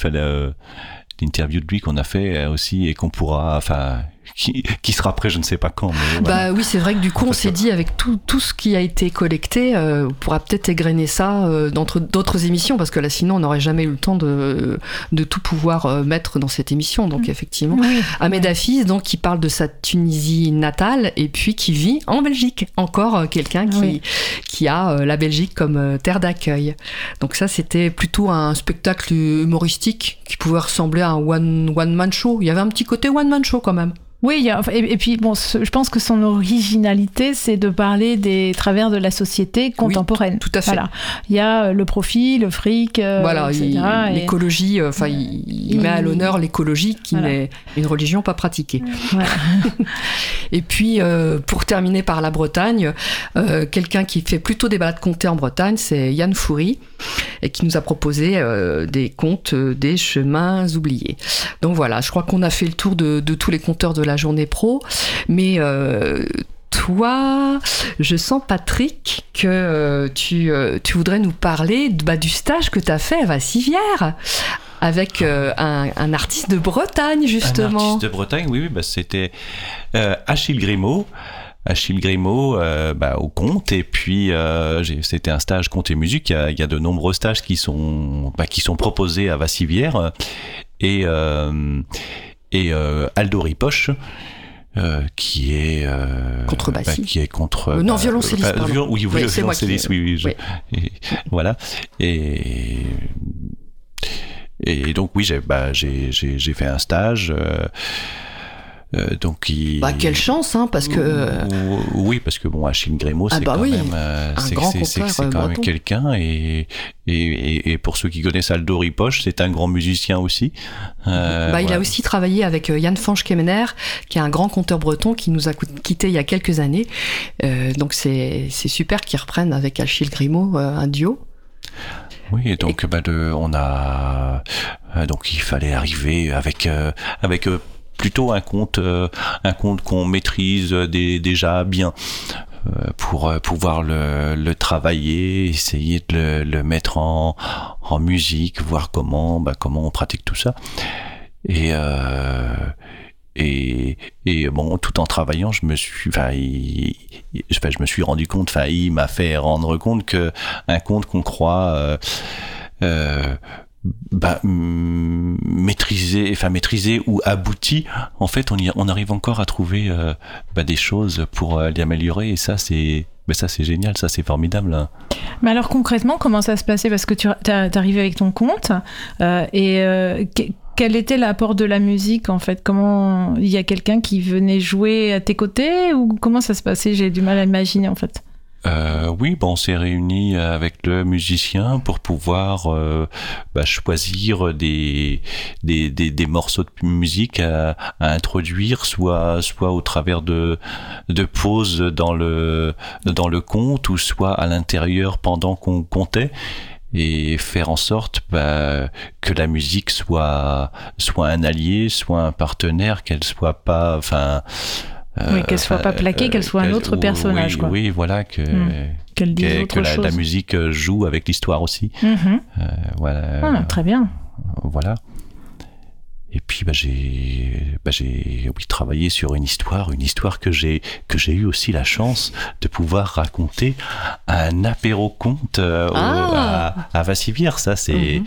J: l'interview de lui qu'on a fait aussi et qu'on pourra, enfin, qui, qui sera prêt, je ne sais pas quand. Mais voilà.
I: Bah oui, c'est vrai que du coup, on s'est dit avec tout, tout ce qui a été collecté, euh, on pourra peut-être égrener ça euh, dans d'autres- émissions, parce que là, sinon, on n'aurait jamais eu le temps de, de tout pouvoir euh, mettre dans cette émission. Donc, effectivement,
H: Oui.
I: Ahmed Hafiz, donc, qui parle de sa Tunisie natale et puis qui vit en Belgique. Encore euh, quelqu'un qui,
H: Oui.
I: qui a euh, la Belgique comme euh, terre d'accueil. Donc, ça, c'était plutôt un spectacle humoristique qui pouvait ressembler à un one- one-man show. Il y avait un petit côté one-man show quand même.
H: Oui, et, et puis bon, ce- je pense que son originalité, c'est de parler des travers de la société contemporaine.
I: tout à fait.
H: Voilà. Il y a euh, le profit, le fric, euh,
I: voilà,
H: et-
I: l'écologie, euh, enfin, il, il met à l'honneur l'écologie qui
H: Voilà.
I: n'est une religion pas pratiquée. <laughs>
H: Voilà.
I: Et puis, euh, pour terminer par la Bretagne, euh, quelqu'un qui fait plutôt des balades comptées en Bretagne, c'est Yann Foury, et qui nous a proposé euh, des contes des chemins oubliés. Donc voilà, je crois qu'on a fait le tour de, de tous les compteurs de la journée pro, mais euh, toi, je sens Patrick que euh, tu, euh, tu voudrais nous parler bah, du stage que tu as fait à Vassivière avec euh, un, un artiste de Bretagne
J: Un
I: justement.
J: artiste de Bretagne, oui, oui, bah, c'était Achille Grimaud. Achille Grimaud euh, bah, au conte et puis euh, c'était un stage conte et musique. Il y a, il y a de nombreux stages qui sont bah, qui sont proposés à Vassivière et euh, et euh, Aldo Ripoche. euh, qui est euh, bah, qui est contre
I: Euh, non, violoncelliste, pardon.
J: viol- oui,
I: Oui, c'est moi qui-
J: violoncelliste oui oui, je-
I: oui. <laughs>
J: et- voilà et et donc oui j'ai bah, j'ai fait un stage euh, donc il...
I: Bah, quelle chance, hein, parce que.
J: Oui, parce que bon, Achille Grémaud,
I: Ah
J: c'est
I: bah
J: quand
I: oui,
J: même, euh, c'est quand même
I: breton.
J: quelqu'un et, et, et, et pour ceux qui connaissent Aldo Ripoche, c'est un grand musicien aussi. Euh,
I: bah, il a aussi travaillé avec euh, Yann Fanch-Kemener, qui est un grand conteur breton qui nous a quittés il y a quelques années. Euh, donc c'est c'est super qu'ils reprennent avec Achille Grimaud un duo.
J: Oui, et donc bah, on a donc il fallait arriver avec euh, avec plutôt un compte euh, un compte qu'on maîtrise euh, dé- déjà bien euh, pour pouvoir le, le travailler, essayer de le, mettre en, en musique, voir comment bah, comment on pratique tout ça. Et et, bon, tout en travaillant, je me suis, enfin, je me suis rendu compte, enfin, il m'a fait rendre compte que un conte qu'on croit bah, maîtriser, enfin maîtriser ou abouti, en fait, on, y, on arrive encore à trouver euh, bah, des choses pour euh, l'améliorer. Et ça, c'est, bah, ça, c'est génial, ça, c'est formidable. hein.
H: Mais alors concrètement, comment ça se passait? Parce que tu arrivé avec ton compte euh, et euh, que- quel était l'apport de la musique en fait? Comment il y a quelqu'un qui venait jouer à tes côtés ou comment ça se passait? J'ai du mal à imaginer en fait.
J: Euh, oui, bon, on s'est réunis avec le musicien pour pouvoir euh, bah, choisir des, des, des, des morceaux de musique à, à introduire, soit, soit au travers de, de pauses dans le, dans le conte, ou soit à l'intérieur pendant qu'on comptait et faire en sorte bah, que la musique soit soit un allié, soit un partenaire, qu'elle soit pas, enfin,
H: Oui, qu'elle soit
J: enfin,
H: pas plaquée, qu'elle soit un autre
J: oui,
H: personnage, quoi.
J: Oui, voilà que
H: Hmm.
J: Que,
H: autre
J: la, musique euh, joue avec l'histoire aussi.
H: Mhm.
J: Euh, voilà.
H: Ah, très bien.
J: Voilà. Et puis bah, j'ai bah, j'ai oui, travaillé sur une histoire, une histoire que j'ai que j'ai eu aussi la chance de pouvoir raconter à un apéro conte euh,
I: Ah.
J: à, à Vassivière. Ça c'est
I: Mhm.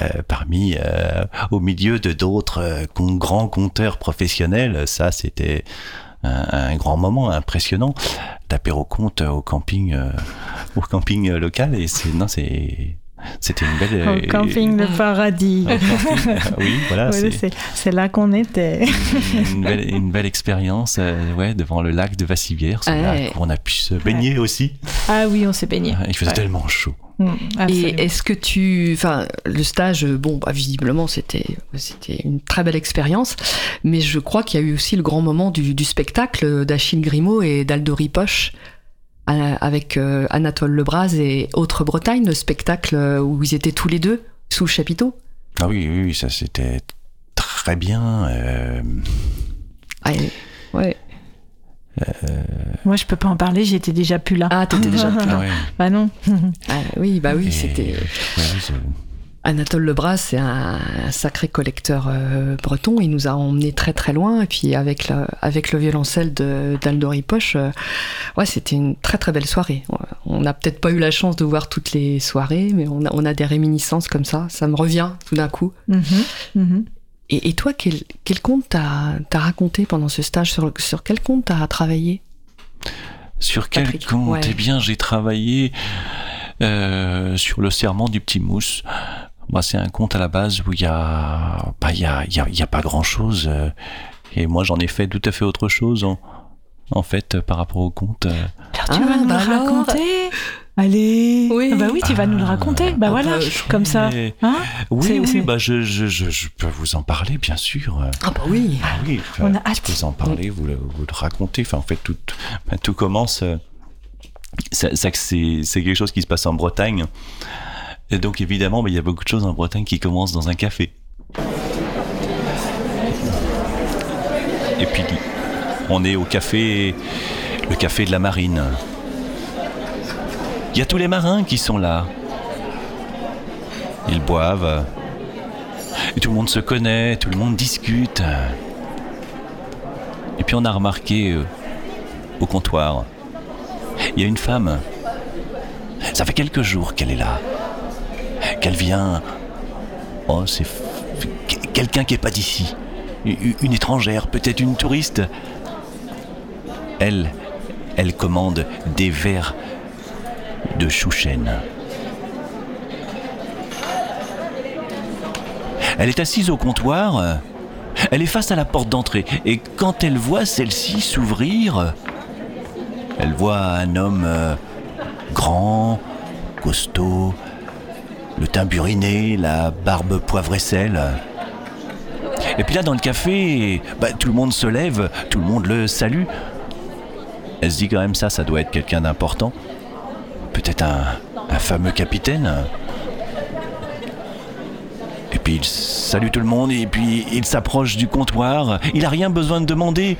J: euh, parmi euh, au milieu de d'autres euh, grands conteurs professionnels. Ça c'était un, grand moment impressionnant. D'apéro conte au camping euh, au camping local et c'est non c'est c'était une belle
H: Au camping de paradis.
J: Euh, oui, voilà, <laughs> c'est-
H: là qu'on était. <laughs>
J: une belle, une belle expérience euh, ouais, devant le lac de Vassivière. C'est là
I: Ouais.
J: qu'on a pu se baigner aussi.
H: Ah oui, on s'est baigné.
J: Il faisait
H: Ouais.
J: tellement chaud.
H: Mm.
I: Et est-ce que tu, enfin, le stage, bon, bah, visiblement, c'était, c'était une très belle expérience, mais je crois qu'il y a eu aussi le grand moment du, du spectacle d'Achille Grimaud et d'Aldo Ripoche avec euh, Anatole Lebras et Autre Bretagne, le spectacle où ils étaient tous les deux sous le chapiteau.
J: Ah oui, oui, ça c'était très bien. euh,
I: Ah, ouais.
H: Moi, je peux pas en parler, j'étais déjà plus là.
I: Ah, t'étais déjà plus là.
J: ouais. <laughs>
H: Bah non.
I: Ah, oui, bah oui,
J: Et-
I: c'était.
J: ouais,
I: Anatole Lebras, c'est un, un sacré collecteur euh, breton. Il nous a emmenés très très loin. Et puis avec, la- avec le violoncelle de- d'Aldo Ripoche, euh, ouais, c'était une très très belle soirée. On n'a peut-être pas eu la chance de voir toutes les soirées, mais on a, on a des réminiscences comme ça. Ça me revient tout d'un coup.
H: Mhm, mhm.
I: Et, et toi, quel, quel conte t'as as raconté pendant ce stage? Sur, sur quel conte t'as travaillé?
J: Sur quel
I: Patrick,
J: compte
I: ouais.
J: Eh bien, j'ai travaillé euh, sur le serment du petit mousse. Moi, c'est un conte à la base où il y a, bah, il y a, il y a, y a pas grand chose. et moi, j'en ai fait tout à fait autre chose en, en fait euh, par rapport au conte. euh.
H: Alors, tu vas nous
I: bah
H: le
I: alors
H: raconter Allez
I: Oui.
H: Ah Bah oui, tu vas nous le raconter. Bah
J: Ah,
H: voilà,
J: bah, je-
H: comme ça. Hein
J: Oui, bah, je, je, je, je peux vous en parler, bien sûr.
I: Ah bah oui.
J: Ah oui,
H: On a
J: je
H: hâte.
J: peux vous en parler, vous le, vous le raconter. Enfin, en fait, tout, bah, tout commence. euh, ça- c'est quelque chose qui se passe en Bretagne. Et donc, évidemment, bah, il y a beaucoup de choses en Bretagne qui commencent dans un café. Et puis, on est au café, le café de la marine. Il y a tous les marins qui sont là. Ils boivent. Tout le monde se connaît, tout le monde discute. Et puis on a remarqué euh, au comptoir, il y a une femme. Ça fait quelques jours qu'elle est là. Qu'elle vient. Oh, c'est quelqu'un qui est pas d'ici. Une étrangère, peut-être une touriste. Elle, elle commande des verres de chouchen. Elle est assise au comptoir. Elle est face à la porte d'entrée. Et quand elle voit celle-ci s'ouvrir, elle voit un homme euh, grand, costaud, le teint buriné, la barbe poivre et sel. Et puis là, dans le café, bah, tout le monde se lève, tout le monde le salue. Elle se dit quand même ça, ça doit être quelqu'un d'important. Peut-être un, fameux capitaine. Et puis il salue tout le monde et puis il s'approche du comptoir. Il a rien besoin de demander.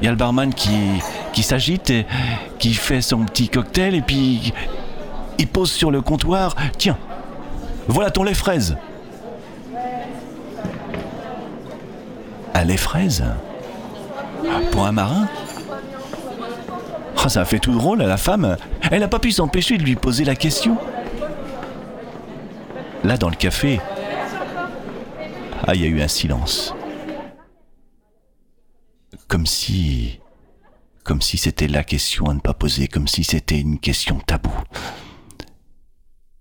J: Il y a le barman qui, qui s'agite, qui fait son petit cocktail et puis il pose sur le comptoir. Tiens, voilà ton lait fraise. Un lait fraise Pour un marin Ah, Ça a fait tout drôle à la femme. Elle n'a pas pu s'empêcher de lui poser la question. Là, dans le café, ah, il y a eu un silence. Comme si. Comme si c'était la question à ne pas poser, comme si c'était une question taboue.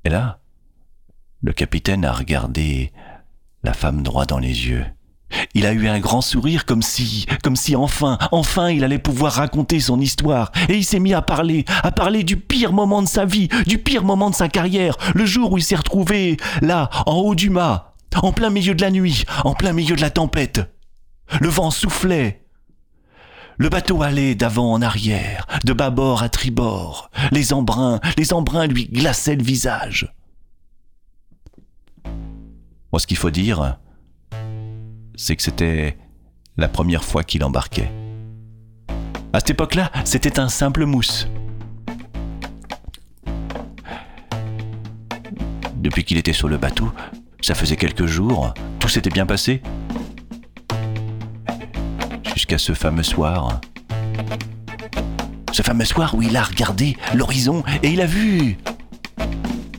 J: Et là, le capitaine a regardé la femme droit dans les yeux. Il a eu un grand sourire comme si, comme si enfin, enfin il allait pouvoir raconter son histoire. Et il s'est mis à parler, à parler du pire moment de sa vie, du pire moment de sa carrière, le jour où il s'est retrouvé là, en haut du mât, en plein milieu de la nuit, en plein milieu de la tempête. Le vent soufflait. Le bateau allait d'avant en arrière, de bâbord à tribord. Les embruns, les embruns lui glaçaient le visage. Moi, ce qu'il faut dire, c'est que c'était la première fois qu'il embarquait. À cette époque-là, c'était un simple mousse. Depuis qu'il était sur le bateau, ça faisait quelques jours, tout s'était bien passé. Jusqu'à ce fameux soir. Ce fameux soir où il a regardé l'horizon et il a vu.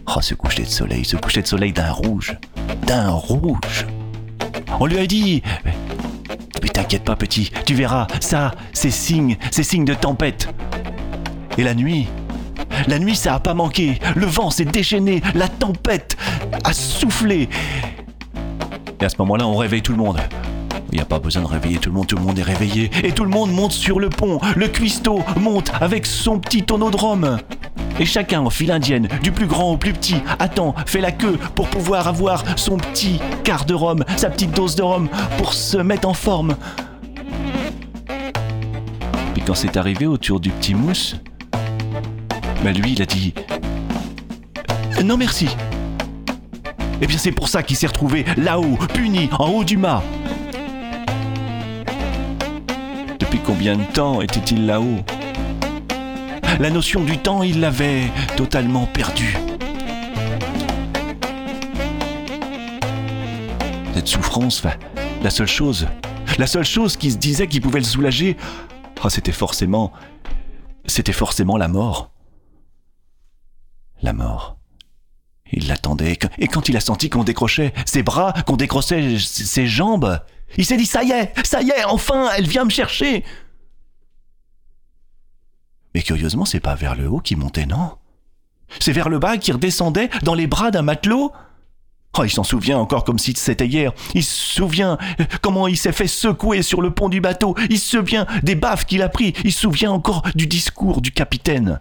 J: Oh, ce coucher de soleil, ce coucher de soleil d'un rouge. D'un rouge. On lui a dit Mais t'inquiète pas, petit, tu verras, ça, c'est signe, c'est signe de tempête. Et la nuit La nuit, ça a pas manqué. Le vent s'est déchaîné, la tempête a soufflé. Et à ce moment-là, on réveille tout le monde. Il n'y a pas besoin de réveiller tout le monde, tout le monde est réveillé. Et tout le monde monte sur le pont. Le cuistot monte avec son petit tonneau de rhum. Et chacun, en file indienne, du plus grand au plus petit, attend, fait la queue pour pouvoir avoir son petit quart de rhum, sa petite dose de rhum, pour se mettre en forme. Puis quand c'est arrivé autour du petit mousse, bah lui, il a dit Non merci. Eh bien c'est pour ça qu'il s'est retrouvé là-haut, puni, en haut du mât. Combien de temps était-il là-haut? La notion du temps, il l'avait totalement perdue. Cette souffrance, la seule chose, la seule chose qui se disait qui pouvait le soulager, oh, c'était forcément, c'était forcément la mort. La mort. Il l'attendait, et quand il a senti qu'on décrochait ses bras, qu'on décrochait ses jambes, il s'est dit ça y est, ça y est, enfin, elle vient me chercher. Mais curieusement, c'est pas vers le haut qu'il montait, non? C'est vers le bas qu'il redescendait dans les bras d'un matelot? Oh, il s'en souvient encore comme si c'était hier. Il se souvient comment il s'est fait secouer sur le pont du bateau. Il se souvient des baffes qu'il a pris. Il se souvient encore du discours du capitaine.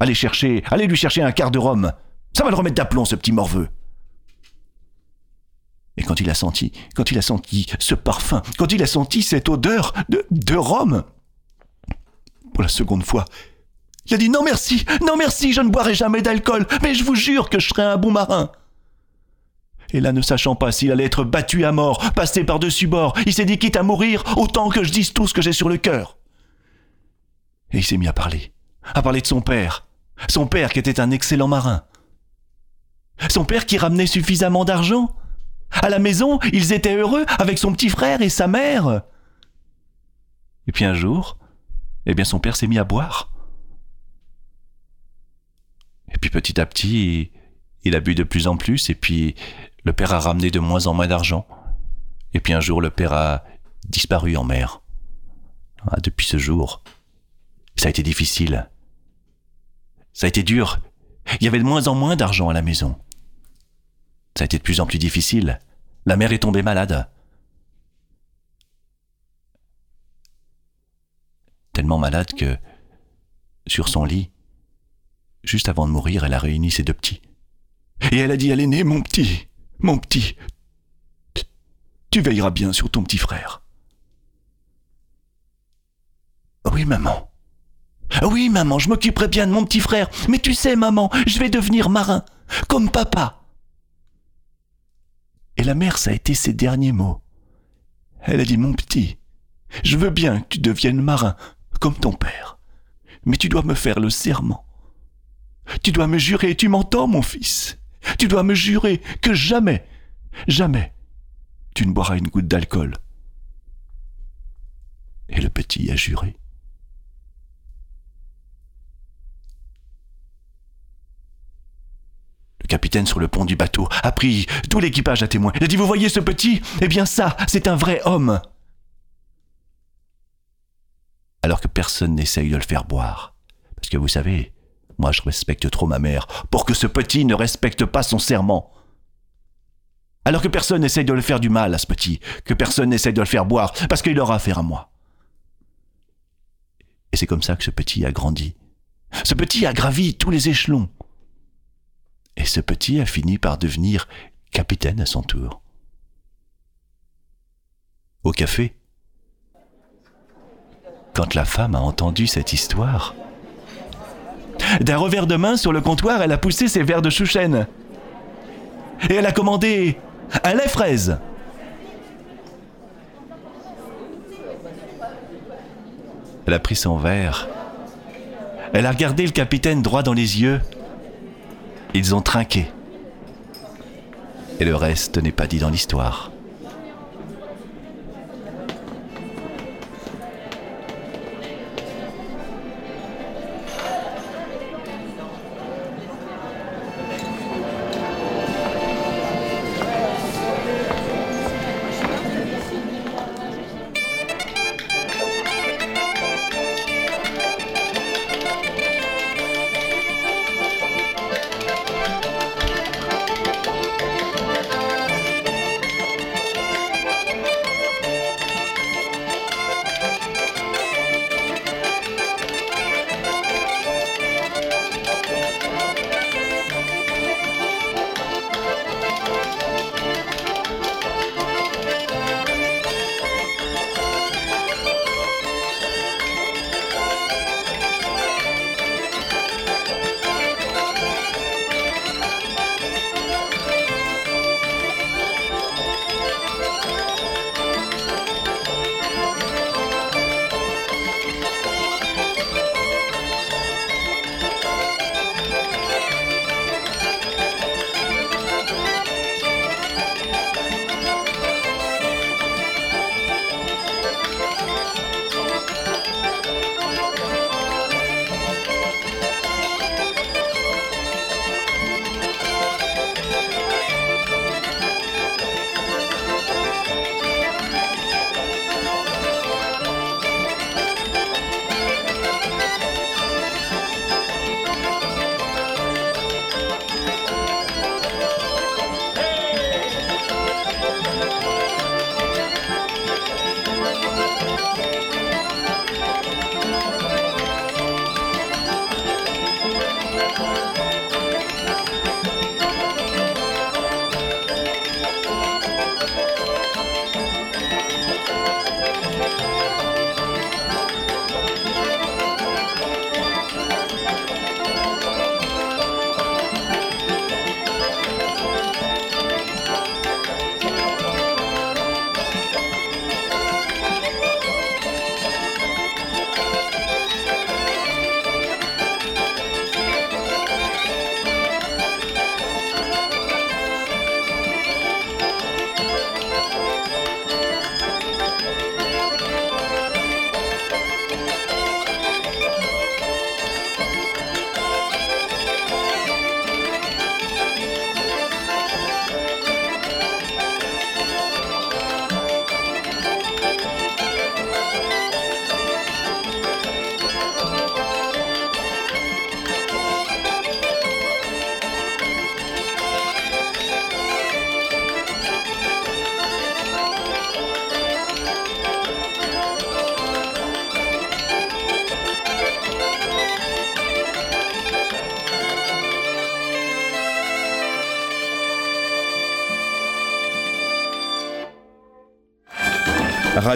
J: Allez chercher, allez lui chercher un quart de rhum. Ça va le remettre d'aplomb, ce petit morveux. Et quand il a senti, quand il a senti ce parfum, quand il a senti cette odeur de, de rhum, pour la seconde fois, il a dit non merci, non merci, je ne boirai jamais d'alcool, mais je vous jure que je serai un bon marin. Et là, ne sachant pas s'il allait être battu à mort, passé par-dessus bord, il s'est dit quitte à mourir, autant que je dise tout ce que j'ai sur le cœur. Et il s'est mis à parler, à parler de son père, son père qui était un excellent marin. Son père qui ramenait suffisamment d'argent. À la maison, ils étaient heureux avec son petit frère et sa mère. Et puis un jour, eh bien son père s'est mis à boire. Et puis petit à petit, il a bu de plus en plus, et puis le père a ramené de moins en moins d'argent. Et puis un jour, le père a disparu en mer. Ah, depuis ce jour, ça a été difficile. Ça a été dur. Il y avait de moins en moins d'argent à la maison. Ça a été de plus en plus difficile. La mère est tombée malade. Tellement malade que, sur son lit, juste avant de mourir, elle a réuni ses deux petits. Et elle a dit à l'aîné, mon petit, mon petit, tu veilleras bien sur ton petit frère. Oui, maman. Oui, maman, je m'occuperai bien de mon petit frère. Mais tu sais, maman, je vais devenir marin, comme papa. Et la mère, ça a été ses derniers mots. Elle a dit, mon petit, je veux bien que tu deviennes marin, comme ton père. Mais tu dois me faire le serment. Tu dois me jurer, tu m'entends, mon fils Tu dois me jurer que jamais, jamais, tu ne boiras une goutte d'alcool. Et le petit a juré. Le capitaine sur le pont du bateau a pris tout l'équipage à témoin. Il a dit Vous voyez ce petit? Eh bien, ça, c'est un vrai homme. Alors que personne n'essaye de le faire boire. Parce que vous savez, moi je respecte trop ma mère pour que ce petit ne respecte pas son serment. Alors que personne n'essaye de le faire du mal à ce petit, que personne n'essaye de le faire boire, parce qu'il aura affaire à moi. Et c'est comme ça que ce petit a grandi. Ce petit a gravi tous les échelons. Et ce petit a fini par devenir capitaine à son tour. Au café, quand la femme a entendu cette histoire, d'un revers de main sur le comptoir, elle a poussé ses verres de chouchen. Et elle a commandé un lait fraise. Elle a pris son verre. Elle a regardé le capitaine droit dans les yeux. Ils ont trinqué. Et le reste n'est pas dit dans l'histoire.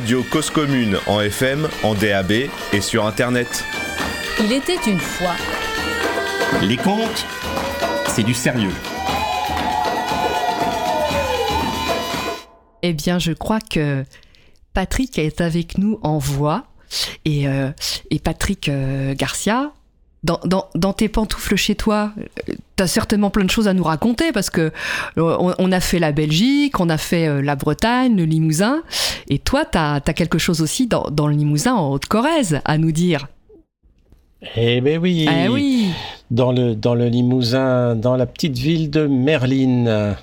B: Radio Cause Commune en FM, en DAB et sur Internet.
F: Il était une fois.
A: Les contes, c'est du sérieux.
I: Eh bien, je crois que Patrick est avec nous en voix. Et, euh, et Patrick euh, Garcia, dans, dans, dans, tes pantoufles chez toi, tu as certainement plein de choses à nous raconter parce que on, on a fait la Belgique, on a fait euh, la Bretagne, le Limousin. Et toi, tu as, quelque chose aussi dans, dans le Limousin en Haute-Corrèze à nous dire.
G: Eh ben oui.
I: Eh oui.
G: Dans le, dans le Limousin, dans la petite ville de Merline.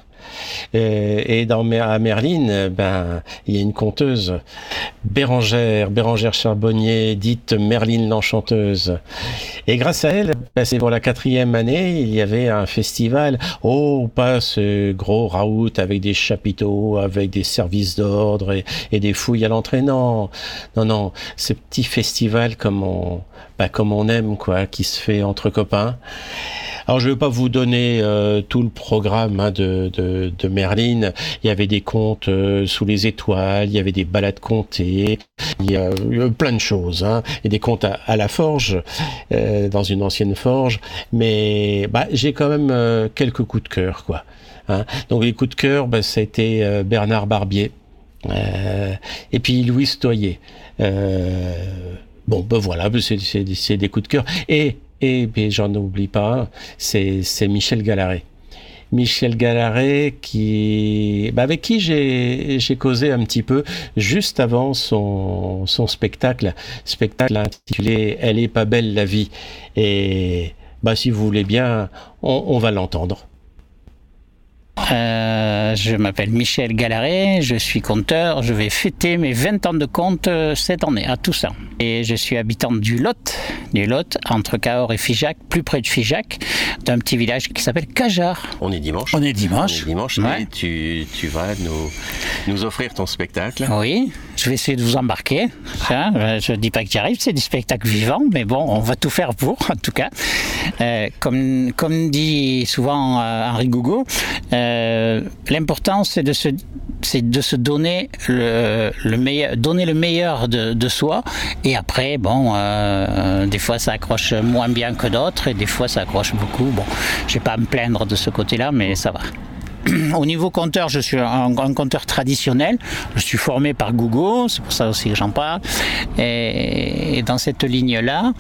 G: Et, et dans, à Merline, ben, il y a une conteuse, Bérangère, Bérangère Charbonnier, dite Merline l'Enchanteuse. Et grâce à elle, ben, c'est pour la quatrième année, il y avait un festival. Oh, pas ce gros raout avec des chapiteaux, avec des services d'ordre et, des fouilles à l'entrée. Non, non, non, ce petit festival comme on, ben, comme on aime, quoi, qui se fait entre copains. Alors je ne vais pas vous donner euh, tout le programme hein, de, Merline. Il y avait des contes euh, sous les étoiles, il y avait des balades comptées, il y a eu plein de choses. Hein, et des contes à, la forge, euh, dans une ancienne forge. Mais bah, j'ai quand même euh, quelques coups de cœur. quoi. Hein. Donc les coups de cœur, bah, ça a été euh, Bernard Barbier. et puis Louis Toyer. Bon, ben voilà, c'est des coups de cœur. Et et j'en oublie pas, c'est Michel Gallaret. Michel Gallaret qui, bah avec qui j'ai causé un petit peu juste avant son, son spectacle, spectacle intitulé Elle est pas belle la vie. Et bah si vous voulez bien, on, on va l'entendre.
U: Euh, je m'appelle Michel Gallaret, je suis conteur. Je vais fêter mes 20 ans de compte cette année, à Toussaint. Et je suis habitant du Lot, du Lot, entre Cahors et Figeac, plus près de Figeac, d'un petit village qui s'appelle Cajar.
A: On est dimanche.
U: On est dimanche.
A: On est dimanche
U: Ouais.
A: et tu, tu vas nous, nous offrir ton spectacle.
U: Oui, je vais essayer de vous embarquer. Hein, euh, je ne dis pas que j'y arrive, c'est du spectacle vivant, mais bon, on va tout faire pour, <laughs> en tout cas. Euh, comme, comme dit souvent euh, Henri Gougo, euh, l'important c'est de se donner le, le meilleur donner le meilleur de, soi et après bon euh, des fois ça accroche moins bien que d'autres et des fois ça accroche beaucoup bon je vais pas à me plaindre de ce côté là mais ça va <clears throat> au niveau compteur, je suis un, compteur traditionnel. Je suis formé par Google, c'est pour ça aussi que j'en parle. Et, dans cette ligne-là,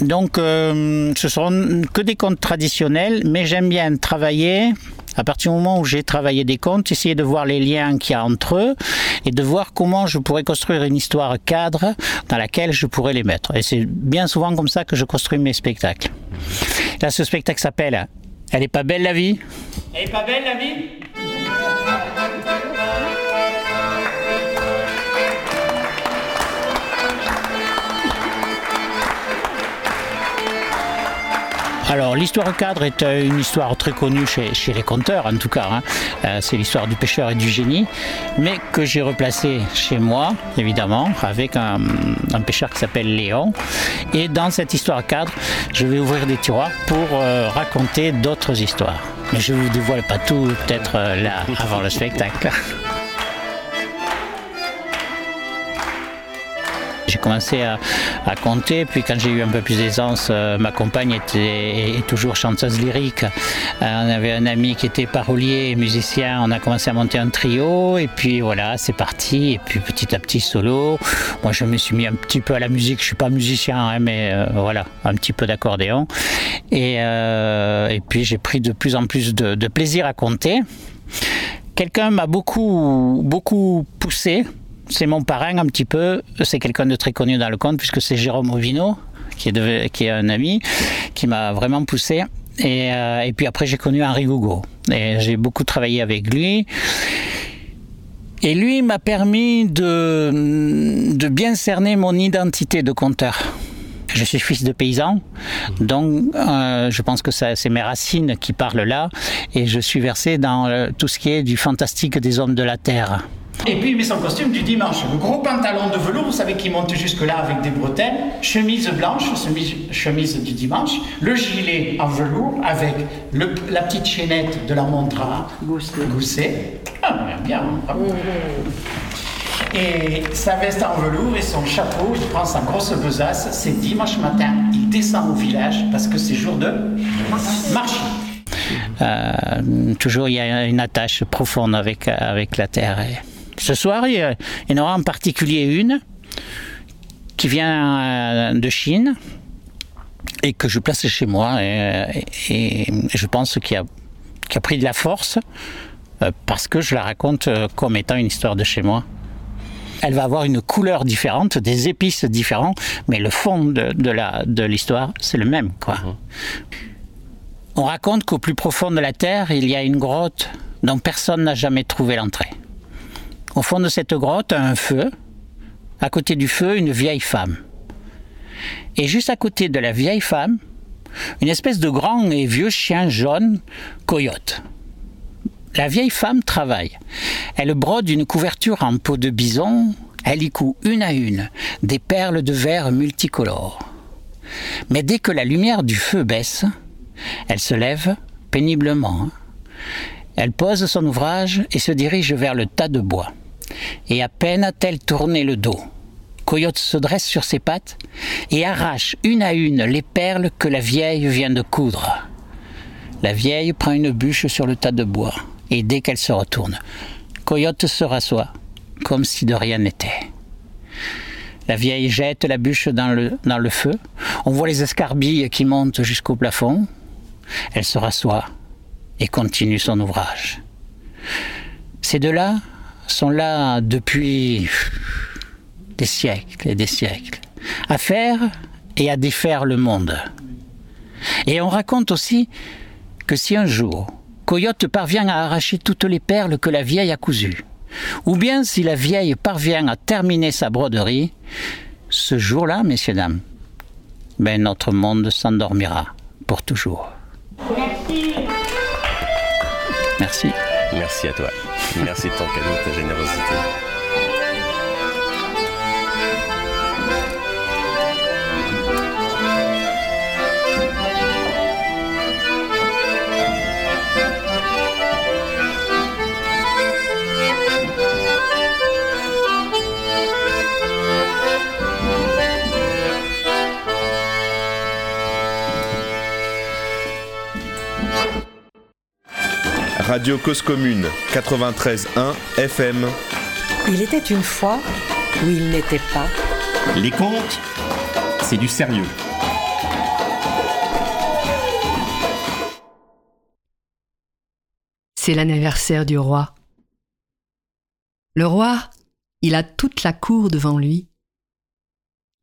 U: donc euh, ce seront que des comptes traditionnels, mais j'aime bien travailler. À partir du moment où j'ai travaillé des comptes, essayer de voir les liens qu'il y a entre eux et de voir comment je pourrais construire une histoire cadre dans laquelle je pourrais les mettre. Et c'est bien souvent comme ça que je construis mes spectacles. Là, ce spectacle s'appelle Elle est pas belle la vie?
M: Elle est pas belle la vie?
U: Alors l'histoire cadre est euh, une histoire très connue chez, les conteurs en tout cas. Hein. Euh, c'est l'histoire du pêcheur et du génie, mais que j'ai replacé chez moi évidemment avec un, pêcheur qui s'appelle Léon. Et dans cette histoire cadre, je vais ouvrir des tiroirs pour euh, raconter d'autres histoires. Mais je vous dévoile pas tout peut-être là avant le spectacle. J'ai commencé à, compter, puis quand j'ai eu un peu plus d'aisance, euh, ma compagne était est toujours chanteuse lyrique. Euh, on avait un ami qui était parolier et musicien, on a commencé à monter un trio, et puis voilà, c'est parti, et puis petit à petit solo. Moi je me suis mis un petit peu à la musique, je suis pas musicien, hein, mais euh, voilà, un petit peu d'accordéon. Et, et puis j'ai pris de plus en plus de, de plaisir à compter. Quelqu'un m'a beaucoup, beaucoup poussé c'est mon parrain un petit peu. C'est quelqu'un de très connu dans le conte puisque c'est Jérôme Ovino, qui est, un ami, qui m'a vraiment poussé. Et, euh, puis après, j'ai connu Henri Gougo. Et j'ai beaucoup travaillé avec lui. Et lui m'a permis de, de bien cerner mon identité de conteur. Je suis fils de paysan, donc euh, je pense que c'est mes racines qui parlent là, et je suis versé dans euh, tout ce qui est du fantastique des hommes de la terre.
M: Et puis il met son costume du dimanche. Le gros pantalon de velours, vous savez, qui monte jusque-là avec des bretelles, chemise blanche, chemise, chemise du dimanche, le gilet en velours avec le, la petite chaînette de la montre à gousset. Ah, bien, bien. Et sa veste en velours et son chapeau, il prend sa grosse besace, c'est dimanche matin, il descend au village parce que c'est jour de marché.
U: Euh, toujours, il y a une attache profonde avec, avec la terre. Et ce soir, il y a- il y en aura en particulier une qui vient euh, de Chine et que je place chez moi. Et, et- et je pense qu'il a, pris de la force euh, parce que je la raconte euh, comme étant une histoire de chez moi. Elle va avoir une couleur différente, des épices différentes, mais le fond de, de la- de l'histoire, c'est le même. Quoi. On raconte qu'au plus profond de la terre, il y a une grotte dont personne n'a jamais trouvé l'entrée. Au fond de cette grotte, un feu. À côté du feu, une vieille femme. Et juste à côté de la vieille femme, une espèce de grand et vieux chien jaune, coyote. La vieille femme travaille. Elle brode une couverture en peau de bison, elle y coud une à une des perles de verre multicolores. Mais dès que la lumière du feu baisse, elle se lève péniblement. Elle pose son ouvrage et se dirige vers le tas de bois. Et à peine a-t-elle tourné le dos, Coyote se dresse sur ses pattes et arrache une à une les perles que la vieille vient de coudre. La vieille prend une bûche sur le tas de bois et dès qu'elle se retourne, Coyote se rassoit comme si de rien n'était. La vieille jette la bûche dans le, feu. On voit les escarbilles qui montent jusqu'au plafond. Elle se rassoit et continue son ouvrage. Ces deux-là sont là depuis des siècles et des siècles, à faire et à défaire le monde. Et on raconte aussi que si un jour Coyote parvient à arracher toutes les perles que la vieille a cousues, ou bien si la vieille parvient à terminer sa broderie, ce jour-là, messieurs, dames, ben notre monde s'endormira pour toujours.
C: Merci.
U: Merci.
A: Merci à toi. Merci de ton cadeau, de ta générosité.
B: Radio Cause Commune 93.1 FM.
L: Il était une fois où il n'était pas.
A: Les contes, c'est du sérieux.
I: C'est l'anniversaire du roi. Le roi, il a toute la cour devant lui.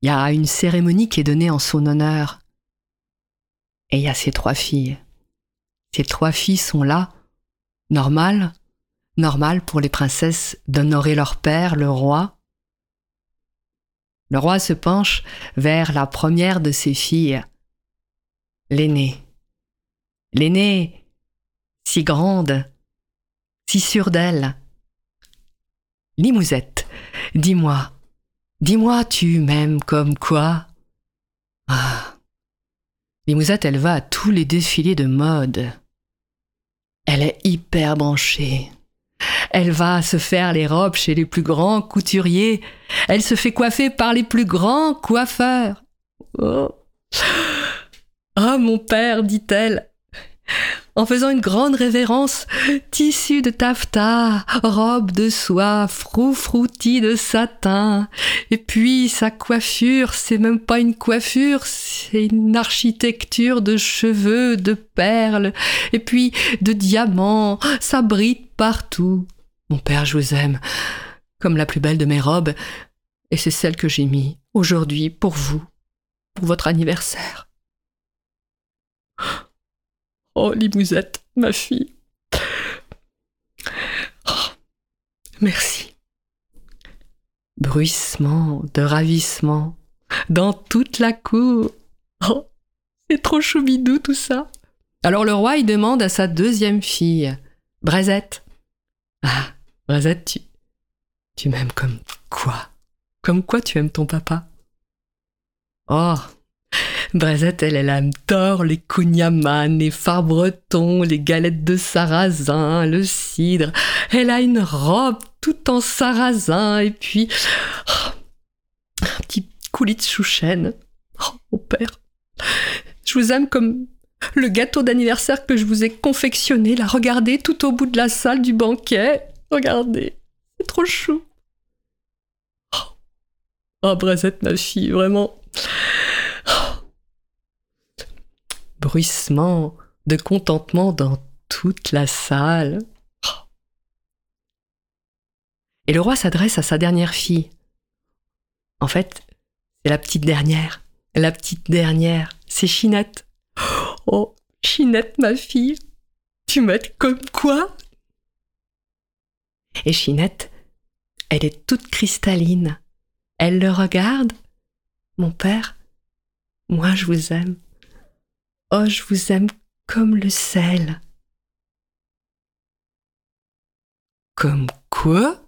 I: Il y a une cérémonie qui est donnée en son honneur. Et il y a ses trois filles. Ces trois filles sont là, normal, normal pour les princesses d'honorer leur père, le roi. Le roi se penche vers la première de ses filles, l'aînée. L'aînée, si grande, si sûre d'elle. Limousette, dis-moi, dis-moi, tu m'aimes comme quoi? Ah. Limousette, elle va à tous les défilés de mode. Elle est hyper branchée. Elle va se faire les robes chez les plus grands couturiers. Elle se fait coiffer par les plus grands coiffeurs. Oh. Ah, mon père, dit-elle, en faisant une grande révérence, tissu de taffetas, robe de soie, froufroutis de satin. Et puis sa coiffure, c'est même pas une coiffure, c'est une architecture de cheveux, de perles, et puis de diamants, ça brille partout. Mon père, je vous aime, comme la plus belle de mes robes, et c'est celle que j'ai mis aujourd'hui pour vous, pour votre anniversaire. Oh, Limousette, ma fille. Oh, merci. Bruissement de ravissement dans toute la cour. Oh, c'est trop choubidou tout ça. Alors le roi, il demande à sa deuxième fille, Braisette. Ah, Braisette, tu, tu m'aimes comme quoi? Comme quoi tu aimes ton papa? Oh, Braisette, elle, elle adore les kouign-amann, les phares bretons, les galettes de sarrasin, le cidre. Elle a une robe tout en sarrasin, et puis oh, un petit coulis de chouchen. Oh, mon père, je vous aime comme le gâteau d'anniversaire que je vous ai confectionné. Là, regardez, tout au bout de la salle du banquet. Regardez, c'est trop chou. Oh, oh Brazette, ma fille, vraiment. Oh. Bruissement de contentement dans toute la salle. Et le roi s'adresse à sa dernière fille. En fait, c'est la petite dernière. La petite dernière, c'est Chinette. Oh, Chinette, ma fille, tu m'aides comme quoi? Et Chinette, elle est toute cristalline. Elle le regarde. Mon père, moi je vous aime. Oh, je vous aime comme le sel. Comme quoi?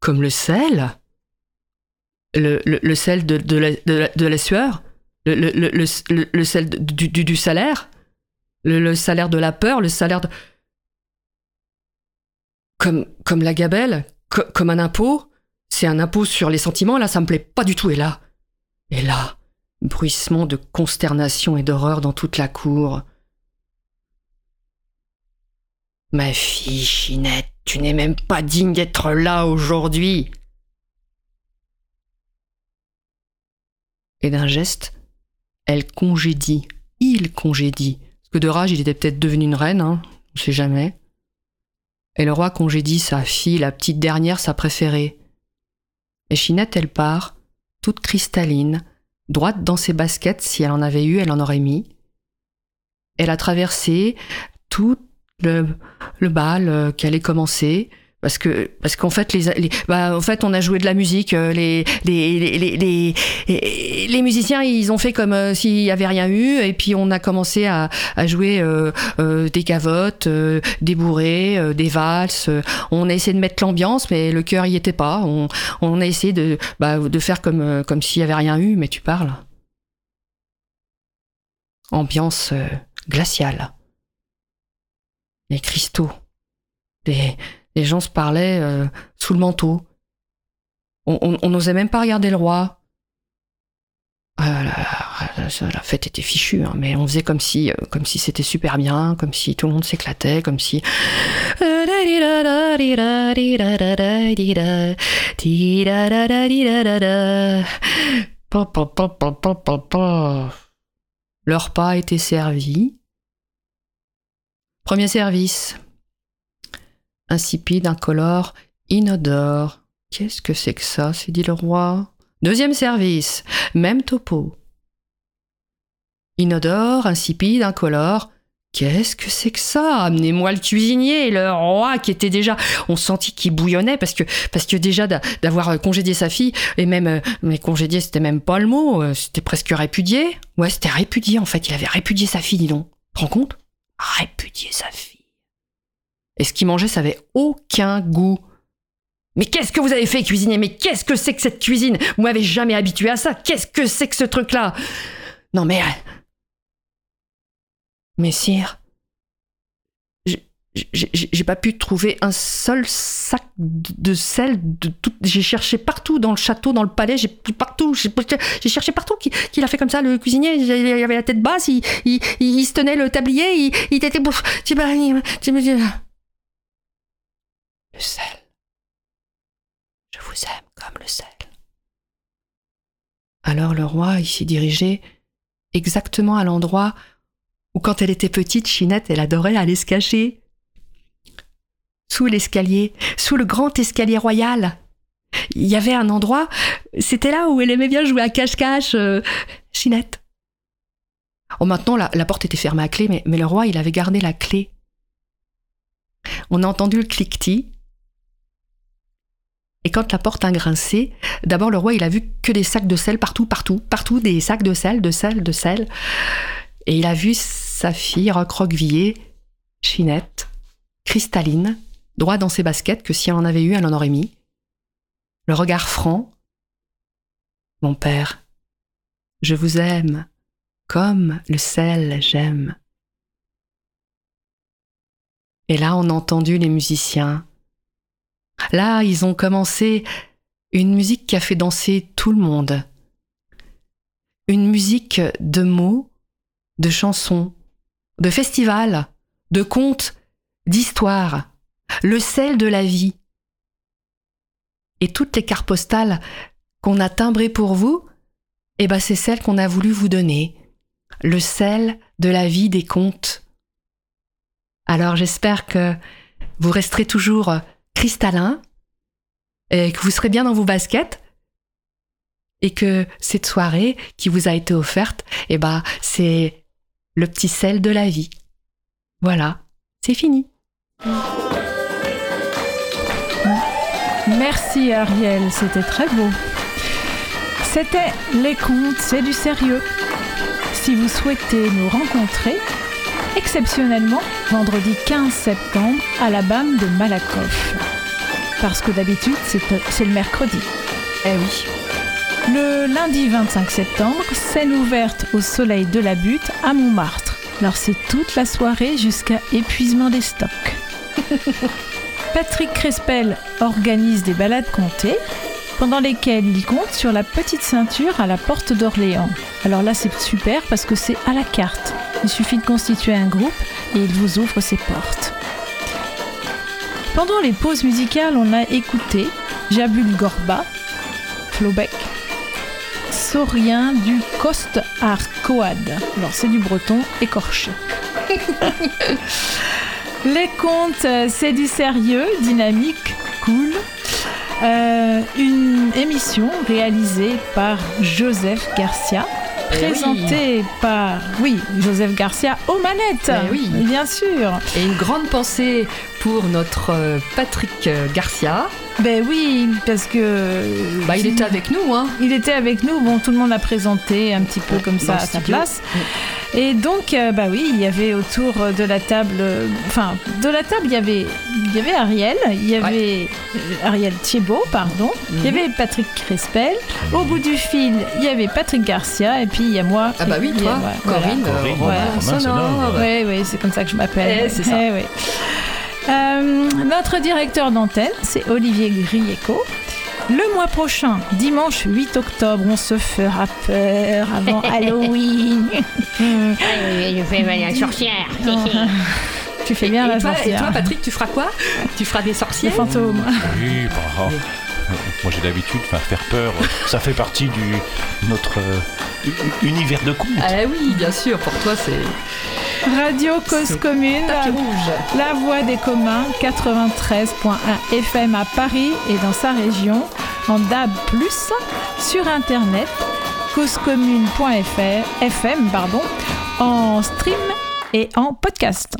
I: Comme le sel? Le, sel de, la, sueur? Le, sel du, salaire? Le, salaire de la peur? Le salaire de... Comme, la gabelle? Co Comme un impôt? C'est un impôt sur les sentiments, là, ça me plaît pas du tout. Et là. Et là Bruissement de consternation et d'horreur dans toute la cour. Ma fille Chinette, tu n'es même pas digne d'être là aujourd'hui. Et d'un geste, elle congédie, il congédie, parce que de rage il était peut-être devenu une reine, hein, on sait jamais. Et le roi congédie sa fille, la petite dernière, sa préférée. Et Chinette, elle part, toute cristalline, droite dans ses baskets, si elle en avait eu, elle en aurait mis. Elle a traversé tout le, le bal euh, qui allait commencer, parce que parce qu'en fait les, bah, en fait on a joué de la musique euh, les les, les, les, les, musiciens ils ont fait comme euh, s'il y avait rien eu et puis on a commencé à, à jouer euh, des gavottes euh, des bourrées des valses on a essayé de mettre l'ambiance mais le cœur y était pas. On, on a essayé de bah, de faire comme comme s'il y avait rien eu mais tu parles. Ambiance glaciale. Les cristaux des les gens se parlaient euh, sous le manteau. On n'osait même pas regarder le roi. Ah, la, fête était fichue, hein, mais on faisait comme si, euh, comme si c'était super bien, comme si tout le monde s'éclatait, comme si. Le repas était servi. Premier service insipide, incolore, inodore. Qu'est-ce que c'est que ça s'est dit le roi? Deuxième service, même topo. Inodore, insipide, incolore. Qu'est-ce que c'est que ça? Amenez-moi le cuisinier, le roi qui était déjà, on sentit qu'il bouillonnait parce que parce que déjà d'avoir congédié sa fille et même euh, mais congédié c'était même pas le mot, euh, c'était presque répudié. Ouais, c'était répudié en fait, il avait répudié sa fille, dis donc. Rends compte? Répudié sa fille. Et ce qu'il mangeait, ça avait aucun goût. Mais qu'est-ce que vous avez fait, cuisinier Mais qu'est-ce que c'est que cette cuisine? Vous m'avez jamais habitué à ça. Qu'est-ce que c'est que ce truc-là? Non mais... Mais sire, j'ai pas pu trouver un seul sac de sel. J'ai cherché partout dans le château, dans le palais, j'ai partout, j'ai cherché partout qu'il qu a fait comme ça. Le cuisinier, il avait la tête basse, il, il, se tenait le tablier, il était... Le sel. Je vous aime comme le sel. Alors le roi, s'y dirigeait exactement à l'endroit où quand elle était petite, Chinette, elle adorait aller se cacher. Sous l'escalier, sous le grand escalier royal. Il y avait un endroit, c'était là où elle aimait bien jouer à cache-cache, euh, Chinette. Oh, maintenant, la, la, porte était fermée à clé, mais, mais, le roi, il avait gardé la clé. On a entendu le cliquetis, et quand la porte a grincé, d'abord le roi il a vu que des sacs de sel partout, partout, partout, des sacs de sel, de sel, de sel. Et il a vu sa fille recroquevillée, chinette, cristalline, droit dans ses baskets que si elle en avait eu, elle en aurait mis. Le regard franc. Mon père, je vous aime comme le sel j'aime. Et là, on a entendu les musiciens Là, ils ont commencé une musique qui a fait danser tout le monde. Une musique de mots, de chansons, de festivals, de contes, d'histoires, le sel de la vie. Et toutes les cartes postales qu'on a timbrées pour vous, eh ben c'est celles qu'on a voulu vous donner. Le sel de la vie des contes. Alors j'espère que vous resterez toujours cristallin, et que vous serez bien dans vos baskets, et que cette soirée qui vous a été offerte, eh ben, c'est le petit sel de la vie. Voilà, c'est fini.
H: Merci Ariel, c'était très beau. C'était Les Contes, c'est du sérieux. Si vous souhaitez nous rencontrer, exceptionnellement, vendredi 15 septembre, à la BAM de Malakoff. Parce que d'habitude, c'est c'est le mercredi.
I: Eh oui.
H: Le lundi 25 septembre, scène ouverte au soleil de la butte à Montmartre. Alors c'est toute la soirée jusqu'à épuisement des stocks. <laughs> Patrick Crespel organise des balades comptées pendant lesquelles il compte sur la petite ceinture à la porte d'Orléans. Alors là c'est super parce que c'est à la carte. Il suffit de constituer un groupe et il vous ouvre ses portes. Pendant les pauses musicales, on a écouté Jabul Gorba, Flaubert, Saurien du Coste Arcoad. Alors c'est du breton écorché. <laughs> Les contes, c'est du sérieux, dynamique, cool. Euh, une émission réalisée par Joseph Garcia,
I: Eh oui.
H: présentée par, oui, Joseph Garcia aux manettes.
I: Eh oui.
H: bien sûr.
I: Et une grande pensée pour notre euh, Patrick euh, Garcia.
H: Ben oui, parce que.
I: Bah, il était avec nous, hein.
H: Il était avec nous. Bon, tout le monde a présenté un petit peu comme ça à sa place. Et donc, euh, bah oui, il y avait autour de la table, euh, enfin, de la table, il y avait, il y avait Ariel, il y avait euh, Ariel Thiebaud, pardon, il y avait Patrick Crespel. Au bout du fil, il y avait Patrick Garcia, et puis il y a moi.
I: Ah bah oui,
H: voilà.
I: Corinne, euh,
H: Ouais.
I: Romain
H: Ouais.
I: Sonore.
H: Oui, oui, c'est comme ça que je m'appelle.
I: Eh, c'est ça.
H: Eh oui. Euh, notre directeur d'antenne, c'est Olivier Grieco. Le mois prochain, dimanche 8 octobre, on se fera peur avant <laughs> Halloween.
C: Je fais la <laughs> sorcière.
H: tu fais bien
I: et
H: la
I: toi,
H: sorcière.
I: Et toi, Patrick, tu feras quoi? Tu feras des sorciers
H: fantômes.
J: Oui, bah, oh, euh, moi j'ai l'habitude, faire peur, ça fait partie du notre euh, univers de contes.
I: Ah oui, bien sûr, pour toi, c'est.
H: Radio Cause Commune, la voix des communs, 93.1 FM à Paris et dans sa région, en DAB+, sur Internet, causecommune.fr, FM, pardon, en stream et en podcast.